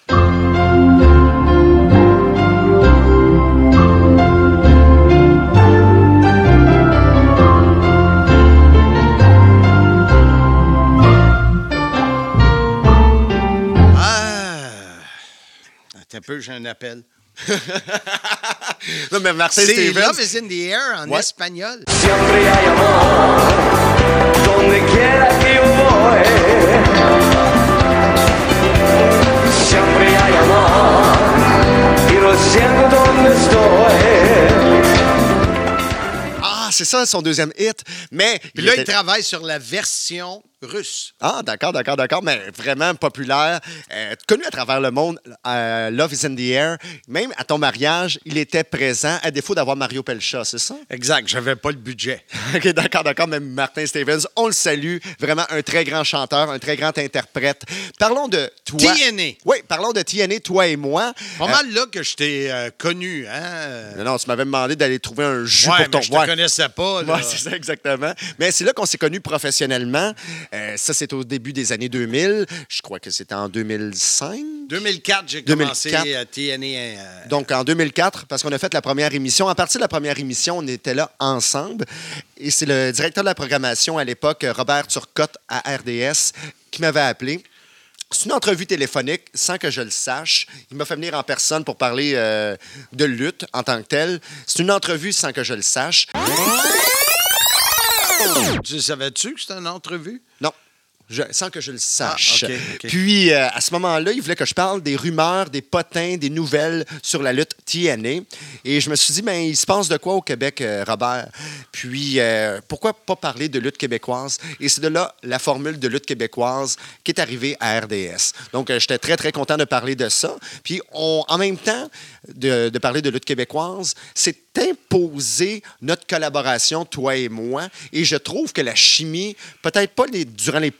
Un peu, j'ai un appel. Non, mais Martin C'est. Love is in the air en Ouais. espagnol. Siempre hay amor donde quiera que yo voy. Siempre hay amor y lo siento donde estoy. Ah, c'est ça son deuxième hit. Mais. Puis là, il travaille sur la version russe. Ah, d'accord, d'accord, d'accord, mais vraiment populaire, euh, connu à travers le monde, euh, Love is in the Air. Même à ton mariage, il était présent, à défaut d'avoir Mario Pelcha, c'est ça? Exact, j'avais pas le budget. OK, d'accord, d'accord, même Martin Stevens, on le salue. Vraiment un très grand chanteur, un très grand interprète. Parlons de toi. TNA. Oui, parlons de TNA, toi et moi. Pas Euh, mal là que je t'ai connu, hein? non, non, tu m'avais demandé d'aller trouver un jus ouais, pour ton mais je te ouais. connaissais pas. Ouais, c'est ça, exactement. Mais c'est là qu'on s'est connus professionnellement. Euh, ça, c'est au début des années 2000. Je crois que c'était en 2005. 2004, j'ai 2004. commencé à TNA. euh, Donc, en 2004, parce qu'on a fait la première émission. À partir de la première émission, on était là ensemble. Et c'est le directeur de la programmation à l'époque, Robert Turcotte, à RDS, qui m'avait appelé. C'est une entrevue téléphonique sans que je le sache. Il m'a fait venir en personne pour parler euh, de lutte en tant que telle. C'est une entrevue sans que je le sache. Tu savais-tu que c'était une entrevue? Non. Je- sans que je le sache. Ah. Puis, euh, à ce moment-là, il voulait que je parle des rumeurs, des potins, des nouvelles sur la lutte TNA. Et je me suis dit, ben, il se passe de quoi au Québec, euh, Robert? Puis, euh, pourquoi pas parler de lutte québécoise? Et c'est de là la formule de lutte québécoise qui est arrivée à RDS. Donc, euh, j'étais très, très content de parler de ça. Puis, on, en même temps de, de parler de lutte québécoise, c'est imposer notre collaboration, toi et moi. Et je trouve que la chimie, peut-être pas les, durant les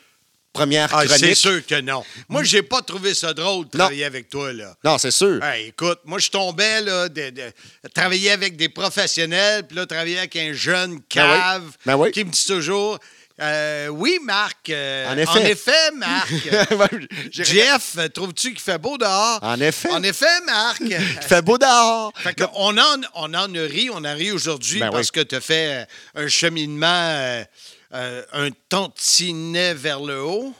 premières Ah, c'est chroniques. sûr que non. Moi, j'ai pas trouvé ça drôle de Non. travailler avec toi, là. Non, c'est sûr. Hey, écoute, moi, je tombais, là, de, de- travailler avec des professionnels, puis là, travailler avec un jeune cave Ben oui. qui me dit toujours euh, Oui, Marc. euh, En effet. Marc. Jeff, trouves-tu qu'il fait beau dehors? En effet. En effet, Marc. Il fait beau dehors. Fait que on, en, on en a ri, on aujourd'hui Ben parce oui. que tu as fait euh, un cheminement, euh, un tantinet vers le haut.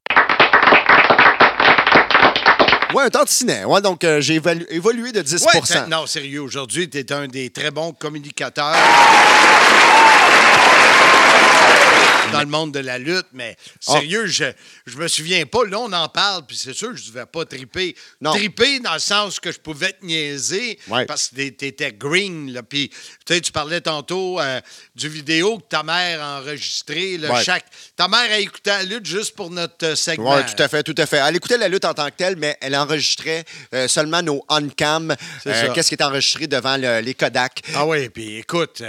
Ouais, un tantinet. Ouais, donc, j'ai évalu- évolué de 10 Ouais, non, sérieux, aujourd'hui, tu es un des très bons communicateurs. Dans le monde de la lutte, mais Ah. sérieux, je, je me souviens pas. Là, on en parle, puis c'est sûr que je devais pas triper. Non. Triper dans le sens que je pouvais te niaiser Ouais. parce que t'étais green. Là, puis, tu sais, tu parlais tantôt euh, du vidéo que ta mère a enregistré. là, Ouais. chaque... Ta mère a écouté la lutte juste pour notre euh, segment. Oui, tout à fait, tout à fait. Elle écoutait la lutte en tant que telle, mais elle enregistrait euh, seulement nos on-cam. Euh. Qu'est-ce qui est enregistré devant le- les Kodak. Ah oui, puis écoute,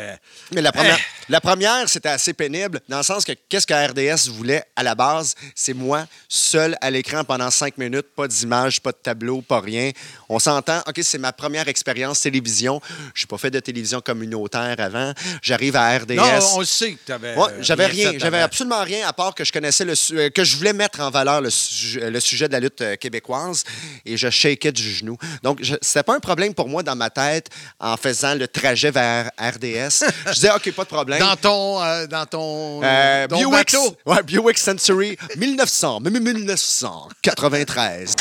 Mais la première, Eh. la première, c'était assez pénible, dans le sens que qu'est-ce que RDS voulait à la base? C'est moi, seul à l'écran pendant cinq minutes, pas d'image, pas de tableau, pas rien. On s'entend, OK, c'est ma première expérience télévision. Je n'ai pas fait de télévision communautaire avant. J'arrive à RDS. non, on le sait que t'avais. Ouais, euh, j'avais rien, j'avais absolument rien à part que je connaissais le su- euh, que je voulais mettre en valeur le, sujet- le sujet de la lutte euh, québécoise et je shakeais du genou. Donc je- c'était pas un problème pour moi dans ma tête en faisant le trajet vers RDS. je disais OK, pas de problème. Dans ton. euh, dans ton. Euh, ton Buick, bateau. ouais, Buick Century 1900, même 1993.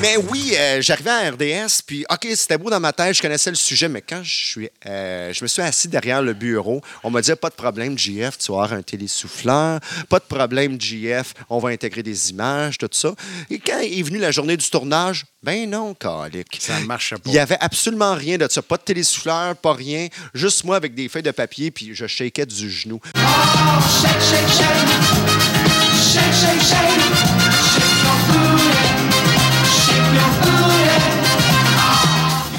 Mais oui, euh, j'arrivais à RDS, puis OK, c'était beau dans ma tête, je connaissais le sujet, mais quand je, suis, euh, je me suis assis derrière le bureau, on m'a dit pas de problème, JF, tu vas avoir un télésouffleur, pas de problème, JF, on va intégrer des images, tout ça. Et quand est venue la journée du tournage, ben non, calique. Ça ne marchait pas. Il n'y avait absolument rien de ça. Pas de télésouffleur, pas rien. Juste moi avec des feuilles de papier, puis je shakeais du genou.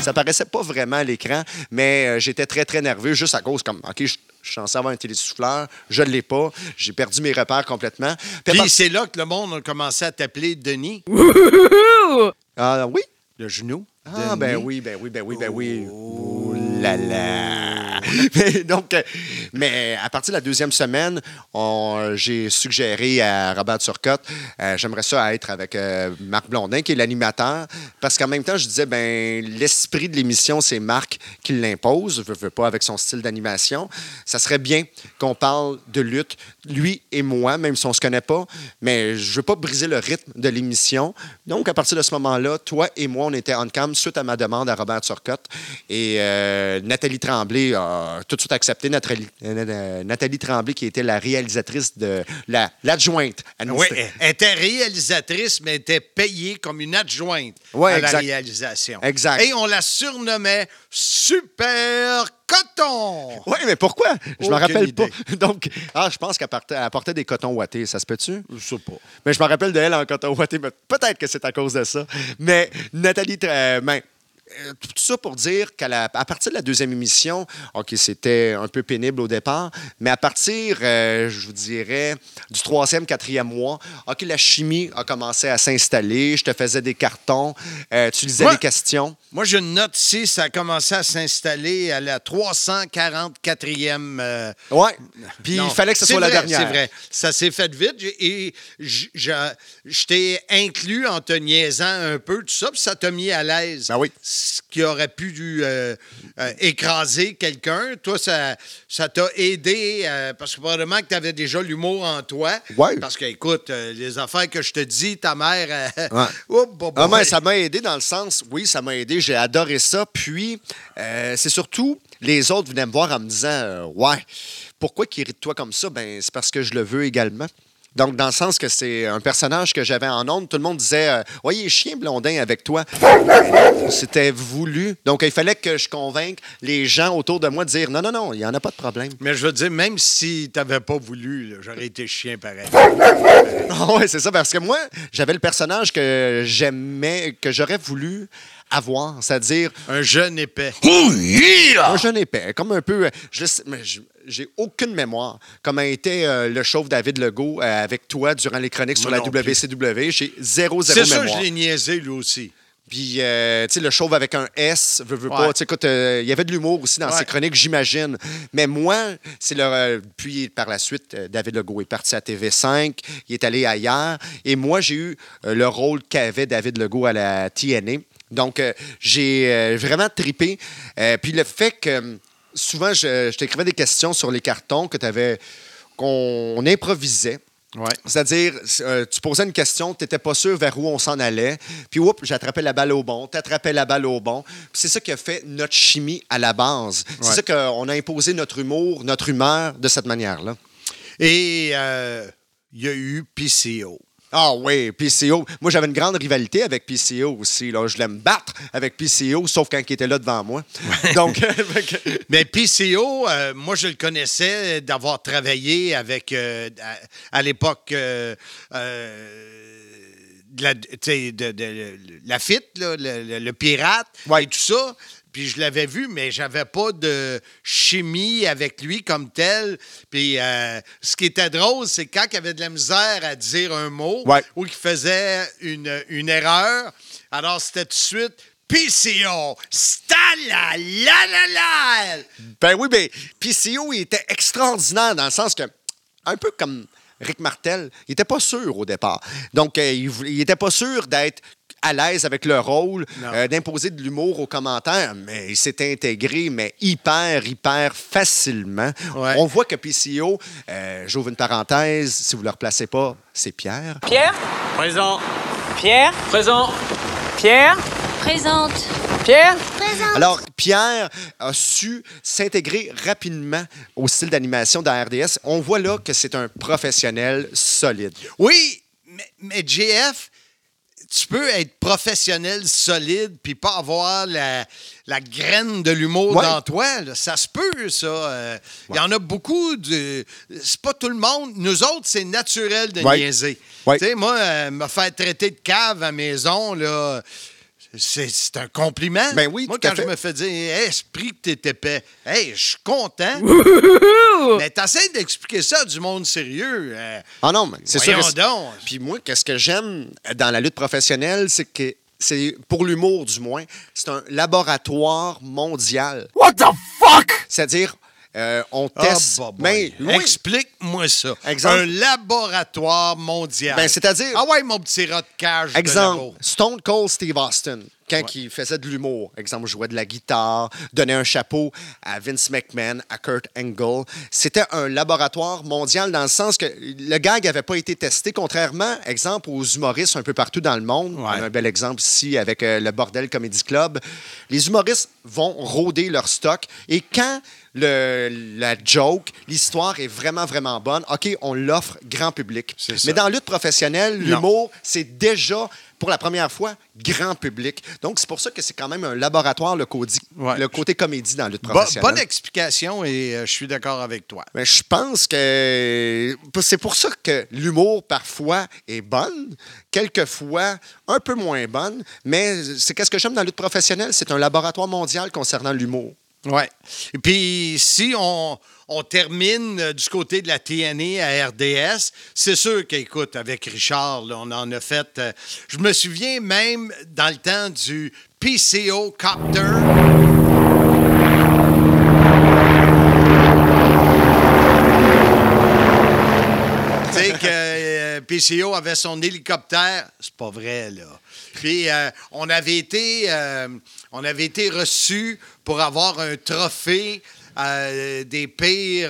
Ça paraissait pas vraiment à l'écran, mais euh, j'étais très, très nerveux, juste à cause, comme, OK, je, je suis censé avoir un télésouffleur, je ne l'ai pas, j'ai perdu mes repères complètement. Puis c'est là que le monde a commencé à t'appeler Denis. Ah oui? Le genou. Ah, Denis. ben oui, ben oui, ben oui, ben oui. Oh là là. Mais donc, euh, mais à partir de la deuxième semaine, j'ai suggéré à Robert Turcotte, euh, j'aimerais ça être avec euh, Marc Blondin, qui est l'animateur, parce qu'en même temps, je disais, ben l'esprit de l'émission, c'est Marc qui l'impose, je veux pas avec son style d'animation. Ça serait bien qu'on parle de lutte, lui et moi, même si on se connaît pas, mais je veux pas briser le rythme de l'émission. Donc, à partir de ce moment-là, toi et moi, on était on cam suite à ma demande à Robert Turcotte. Et euh, Nathalie Tremblay a tout de suite accepté. Nathalie, euh, Nathalie Tremblay, qui était la réalisatrice de la- l'adjointe. Oui, elle était réalisatrice, mais elle était payée comme une adjointe Ouais, à la réalisation. Exact. Et on la surnommait Super Coton. Oui, mais pourquoi? Je me rappelle idée. pas. Donc, ah, je pense qu'elle portait, elle portait des cotons ouatés. Ça se peut-tu? Je sais pas. Mais je me rappelle d'elle en coton ouaté, mais peut-être que c'est à cause de ça. Mais Nathalie, euh, ben, tout ça pour dire qu'à la- à partir de la deuxième émission, OK, c'était un peu pénible au départ, mais à partir, euh, je vous dirais, du troisième, quatrième mois, OK, la chimie a commencé à s'installer. Je te faisais des cartons, euh, tu lisais Ouais. les questions. Moi, une note ici, ça a commencé à s'installer à la 344e. euh, Ouais. Puis il fallait que ce soit la dernière. C'est vrai. Ça s'est fait vite et je je t'ai inclus en te niaisant un peu, tout ça, puis ça t'a mis à l'aise. Ben oui. Qui aurait pu euh, euh, écraser quelqu'un. Toi, ça ça t'a aidé euh, parce que probablement que tu avais déjà l'humour en toi. Ouais. Parce que, écoute, les affaires que je te dis, ta mère. Ouais. bah, Ah, mais ça m'a aidé dans le sens, oui, ça m'a aidé, j'ai adoré ça. Puis, c'est surtout, les autres venaient me voir en me disant, ouais, pourquoi qu'il rit de toi comme ça? Ben, c'est parce que je le veux également. Donc, dans le sens que c'est un personnage que j'avais en ondes, tout le monde disait, euh, est chien blondin avec toi. C'était voulu. Donc, il fallait que je convainque les gens autour de moi de dire, non, non, non, il n'y en a pas de problème. Mais je veux dire, même si tu n'avais pas voulu, j'aurais été chien pareil. Ah ouais, c'est ça, parce que moi, j'avais le personnage que j'aimais, que j'aurais voulu avoir, c'est-à-dire Un jeune épais. un jeune épais, comme un peu. euh, Je, je- j'ai aucune mémoire. Comment était euh, le chauve David Legault euh, avec toi durant les chroniques sur Moi la non plus. WCW? J'ai zéro, zéro C'est mémoire. je l'ai niaisé lui aussi. Puis, euh, tu sais, le chauve avec un S, veut, veut Ouais. pas. Tu sais, écoute, euh, il y avait de l'humour aussi dans Ouais. ses chroniques, j'imagine. Mais moi, c'est le. euh, puis, par la suite, euh, David Legault est parti à TV5, il est allé ailleurs. Et moi, j'ai eu euh, le rôle qu'avait David Legault à la TNA. Donc, euh, j'ai euh, vraiment tripé. Puis, le fait que souvent, je, je t'écrivais des questions sur les cartons que tu avais. qu'on improvisait. Ouais. C'est-à-dire, euh, tu posais une question, tu n'étais pas sûr vers où on s'en allait, puis oups, j'attrapais la balle au bon, tu attrapais la balle au bon. C'est ça qui a fait notre chimie à la base. C'est ça qu'on a imposé notre humour, notre humeur de cette manière-là. Et euh, il y a eu PCO. Ah oui, PCO. Moi, j'avais une grande rivalité avec PCO aussi. Là. Je l'aime battre avec PCO, sauf quand il était là devant moi. Donc, Mais PCO, euh, moi, je le connaissais d'avoir travaillé avec, euh, à, à l'époque, euh, de la, tu sais, de, de- la FIT, là, le, le- le pirate Ouais. et tout ça. Puis je l'avais vu, mais j'avais pas de chimie avec lui comme tel. Puis euh, ce qui était drôle, c'est quand il avait de la misère à dire un mot Ouais. ou qu'il faisait une, une erreur, alors c'était tout de suite PCO, stala la la la. Ben oui, ben, PCO, il était extraordinaire dans le sens que, un peu comme Rick Martel, il était pas sûr au départ. Donc, euh, il, vou- il était pas sûr d'être à l'aise avec le rôle, euh, d'imposer de l'humour aux commentaires, mais il s'est intégré, mais hyper, hyper facilement. Ouais. On voit que PCO, euh, j'ouvre une parenthèse, si vous ne le replacez pas, c'est Pierre. Pierre? Présent. Pierre? Présent. Pierre? Présente. Pierre? Alors, Pierre a su s'intégrer rapidement au style d'animation de la RDS. On voit là que c'est un professionnel solide. Oui, mais, mais JF, tu peux être professionnel solide puis pas avoir la, la graine de l'humour Ouais. dans toi. là. Ça se peut, ça. Euh, Il y en a beaucoup. De... C'est pas tout le monde. Nous autres, c'est naturel de Ouais. niaiser. Ouais. Tu sais, moi, euh, me faire traiter de cave à maison, là. C'est un compliment. Ben oui, Moi, quand je me fais dire, hey, esprit que t'es épais, hey, je suis content. mais t'essaies d'expliquer ça à du monde sérieux. euh, Ah non, mais c'est sûr. Donc. Puis moi, qu'est-ce que j'aime dans la lutte professionnelle, c'est que c'est pour l'humour du moins, c'est un laboratoire mondial. What the fuck? C'est-à-dire, euh, on Ah, teste. bah, bah. mais oui, Explique-moi ça. Exemple. Un laboratoire mondial. Ben, c'est-à-dire- Ah ouais, mon petit rat de cage. de Exemple, labo. Stone Cold Steve Austin, quand il faisait de l'humour, exemple, jouait de la guitare, donnait un chapeau à Vince McMahon, à Kurt Angle, c'était un laboratoire mondial dans le sens que le gag n'avait pas été testé, contrairement, exemple, aux humoristes un peu partout dans le monde. On a un bel exemple ici avec euh, le Bordel Comedy Club. Les humoristes vont rôder leur stock et quand le, la joke, l'histoire est vraiment, vraiment bonne, OK, on l'offre grand public. Mais dans la lutte professionnelle, l'humour, c'est déjà, pour la première fois, grand public. Donc, c'est pour ça que c'est quand même un laboratoire, le, Ouais. le côté comédie dans la lutte Bo- professionnelle. bonne explication et euh, je suis d'accord avec toi. Mais je pense que c'est pour ça que l'humour, parfois, est bonne, quelquefois un peu moins bonne, mais c'est qu'est-ce que j'aime dans la lutte professionnelle? C'est un laboratoire mondial concernant l'humour. Et puis, si on, on termine euh, du côté de la TNA à RDS, c'est sûr qu'écoute, avec Richard, on en a fait. euh, je me souviens même dans le temps du PCO Copter. Tu sais que euh, PCO avait son hélicoptère. C'est pas vrai, là. Puis euh, on avait été euh, on avait été reçus pour avoir un trophée euh, des pires.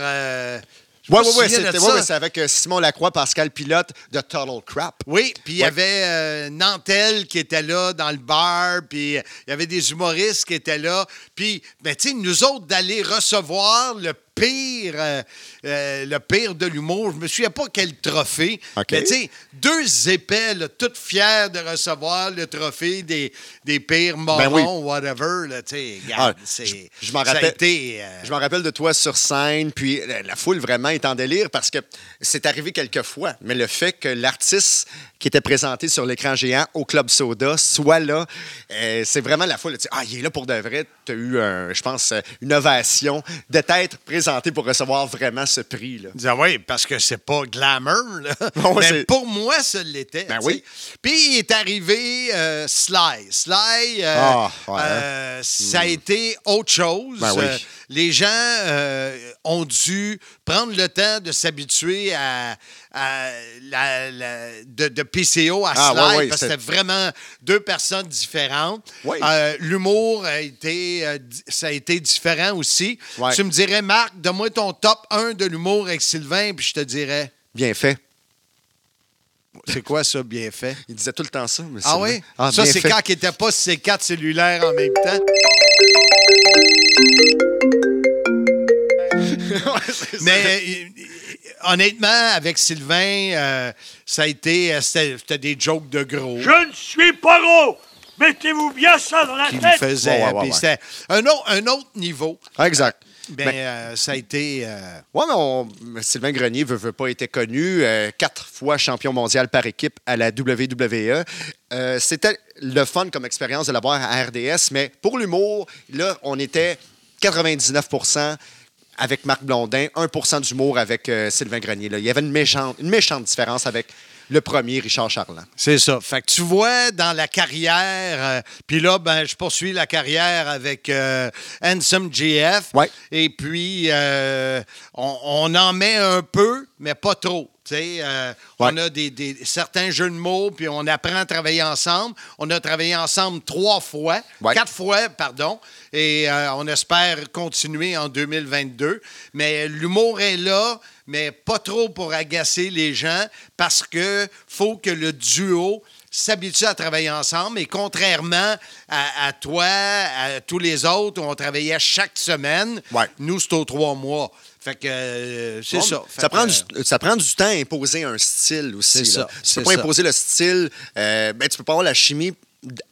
Oui, oui, oui, c'était ouais, ouais, avec Simon Lacroix, Pascal Pilote de Total Crap. Oui, puis il y avait euh, Nantel qui était là dans le bar, puis il y avait des humoristes qui étaient là. Puis, ben, tu sais, nous autres, d'aller recevoir le pire, euh, euh, le pire de l'humour, je me souviens pas quel trophée, OK. mais tu sais, deux épais, là, toutes fiers de recevoir le trophée des, des pires morons, Ben oui. whatever, là, regarde, Ah, c'est... je- m'en rappelle- euh, Je me rappelle de toi sur scène, puis la, la foule vraiment est en délire parce que c'est arrivé quelques fois. Mais le fait que l'artiste qui était présenté sur l'écran géant au Club Soda soit là, c'est vraiment la foule. Ah, il est là pour de vrai. Tu as eu, un, je pense, une ovation de t'être présenté pour recevoir vraiment ce prix. Là. Ah oui, parce que c'est pas glamour, là. Mais pour moi, ça l'était. Ben oui. Puis il est arrivé euh, Sly. Sly, euh, Ah, ouais, euh, ça a été autre chose. Ben oui. Les gens ont dû prendre le temps de s'habituer à, à la- la- de, de PCO à Ah, ouais, ouais, parce que c'était vraiment deux personnes différentes. Euh, L'humour a été, euh, ça a été différent aussi. Tu me dirais, Marc, donne-moi ton top 1 de l'humour avec Sylvain, puis je te dirais. Bien fait. C'est quoi ça, bien fait? Il disait tout le temps ça. mais Ah oui? Ah, ça, c'est quand il n'était pas ses quatre cellulaires en même temps. Mais euh, honnêtement, avec Sylvain, euh, ça a été euh, c'était des jokes de gros Je ne suis pas gros. Mettez-vous bien ça dans la qu'il me tête. faisait. Ouais, ouais, ouais, Puis ouais. c'était un autre, un autre niveau. Exact. Ben, Ben- euh, ça a été. euh, Ouais, mais on- Sylvain Grenier veut, veut pas été connu, euh, quatre fois champion mondial par équipe à la WWE. Euh, C'était le fun comme expérience de l'avoir à RDS, mais pour l'humour, là, on était 99 avec Marc Blondin, 1% d'humour avec euh, Sylvain Grenier. là. Il y avait une méchante, une méchante différence avec le premier, Richard Charland. C'est ça. Fait que tu vois, dans la carrière, euh, puis là, ben, je poursuis la carrière avec euh, Handsome GF. Ouais. Et puis, euh, on, on en met un peu, mais pas trop. Euh, Ouais. On a des, des- certains jeux de mots, puis on apprend à travailler ensemble. On a travaillé ensemble trois fois, Ouais. quatre fois, pardon, et euh, on espère continuer en 2022. Mais l'humour est là, mais pas trop pour agacer les gens, parce que faut que le duo s'habitue à travailler ensemble. Et contrairement à, à toi, à tous les autres, où on travaillait chaque semaine, Ouais. nous, c'est aux trois mois. Fait que euh, c'est Bon, ça. Que, prend, euh, du, ça prend du temps à imposer un style aussi. C'est ça, Tu peux pas ça. imposer le style. Euh, ben, tu peux pas avoir la chimie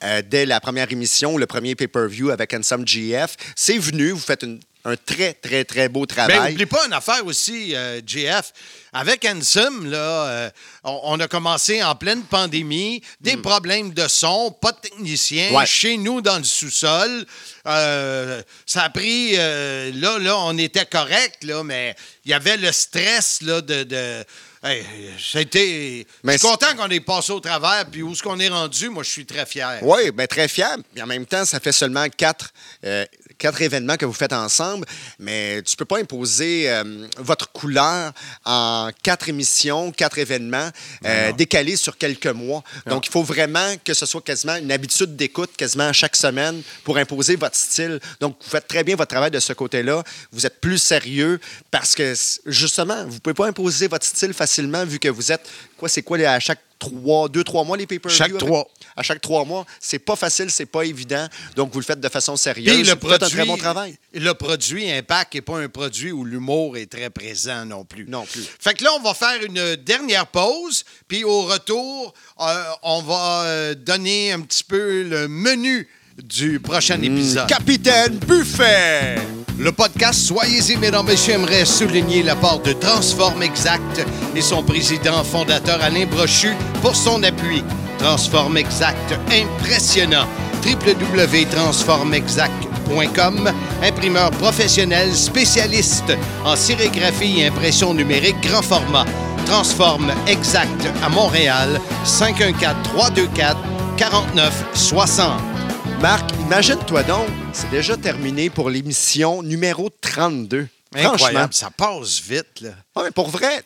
euh, dès la première émission, le premier pay-per-view avec Handsome GF. C'est venu, vous faites une- un très, très, très beau Ben, travail. oublie pas une affaire aussi, euh, JF. Avec Ansem, là, euh, on, on a commencé en pleine pandémie, des problèmes de son, pas de technicien, Hmm. Ouais. chez nous dans le sous-sol. Euh, ça a pris. euh, là, là, on était correct, là, mais il y avait le stress là, de. de hey, c'était- Je Mais suis content qu'on ait passé au travers, puis où est-ce qu'on est rendu, moi, je suis très fier. Oui, bien, très fier. Puis en même temps, ça fait seulement quatre, euh, quatre événements que vous faites ensemble, mais tu peux pas imposer euh, votre couleur en quatre émissions, quatre événements euh, décalés sur quelques mois. Donc, il faut vraiment que ce soit quasiment une habitude d'écoute quasiment chaque semaine pour imposer votre style. Donc, vous faites très bien votre travail de ce côté-là. Vous êtes plus sérieux parce que, justement, vous pouvez pas imposer votre style facilement vu que vous êtes, quoi, c'est quoi, à chaque trois, deux, trois mois les pay-per-view? Chaque avec- trois. à chaque trois mois. C'est pas facile, c'est pas évident. Donc, vous le faites de façon sérieuse. Puis le produit, un très bon travail. Le produit Impact n'est pas un produit où l'humour est très présent non plus. Non plus. Fait que là, on va faire une dernière pause, puis au retour, euh, on va euh, donner un petit peu le menu du prochain épisode. Capitaine Buffet! Le podcast Soyez-y, mesdames, messieurs, aimerait souligner l'apport de Transform Exact et son président fondateur Alain Brochu pour son appui. Transform Exact, impressionnant. www.transformexact.com, imprimeur professionnel spécialiste en sérigraphie et impression numérique grand format. Transform Exact à Montréal, 514-324-4960. Marc, imagine-toi donc, c'est déjà terminé pour l'émission numéro 32. Franchement. Incroyable, ça passe vite, là. Ouais, mais pour vrai,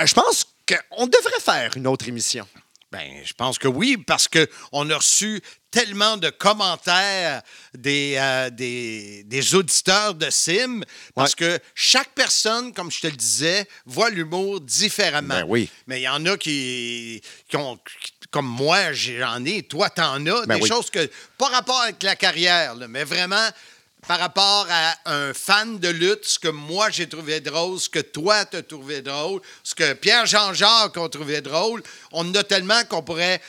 euh, je pense qu'on devrait faire une autre émission. Ben, je pense que oui, parce qu'on a reçu tellement de commentaires des, euh, des, des auditeurs de Sim, parce que chaque personne, comme je te le disais, voit l'humour différemment. Ben oui. Mais il y en a qui, qui ont, qui- comme moi, j'en ai, toi, t'en as, Ben des oui. choses que, pas rapport avec la carrière, là, mais vraiment par rapport à un fan de lutte, ce que moi j'ai trouvé drôle, ce que toi t'as trouvé drôle, ce que Pierre Jean-Jacques a trouvé drôle, on en a tellement qu'on pourrait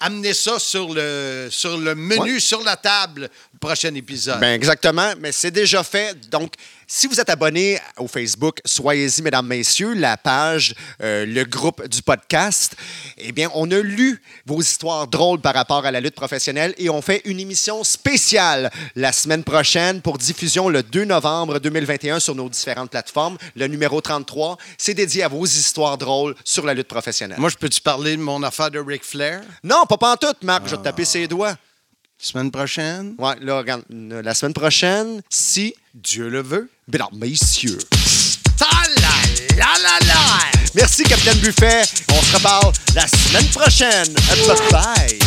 amener ça sur le, sur le menu, Ouais. sur la table, le prochain épisode. Ben exactement, mais c'est déjà fait. Donc, si vous êtes abonné au Facebook, soyez-y, mesdames, messieurs, la page, euh, le groupe du podcast, eh bien, on a lu vos histoires drôles par rapport à la lutte professionnelle et on fait une émission spéciale la semaine prochaine pour diffusion le 2 novembre 2021 sur nos différentes plateformes. Le numéro 33, c'est dédié à vos histoires drôles sur la lutte professionnelle. moi, je peux-tu parler de mon affaire de Ric Flair? Non, pas pantoute, Marc, je vais te taper ses doigts. Semaine prochaine? Ouais, là, regarde, la semaine prochaine, si Dieu le veut, ben mesdames, messieurs. Ah Merci, Capitaine Buffet. On se reparle la semaine prochaine. Bye bye.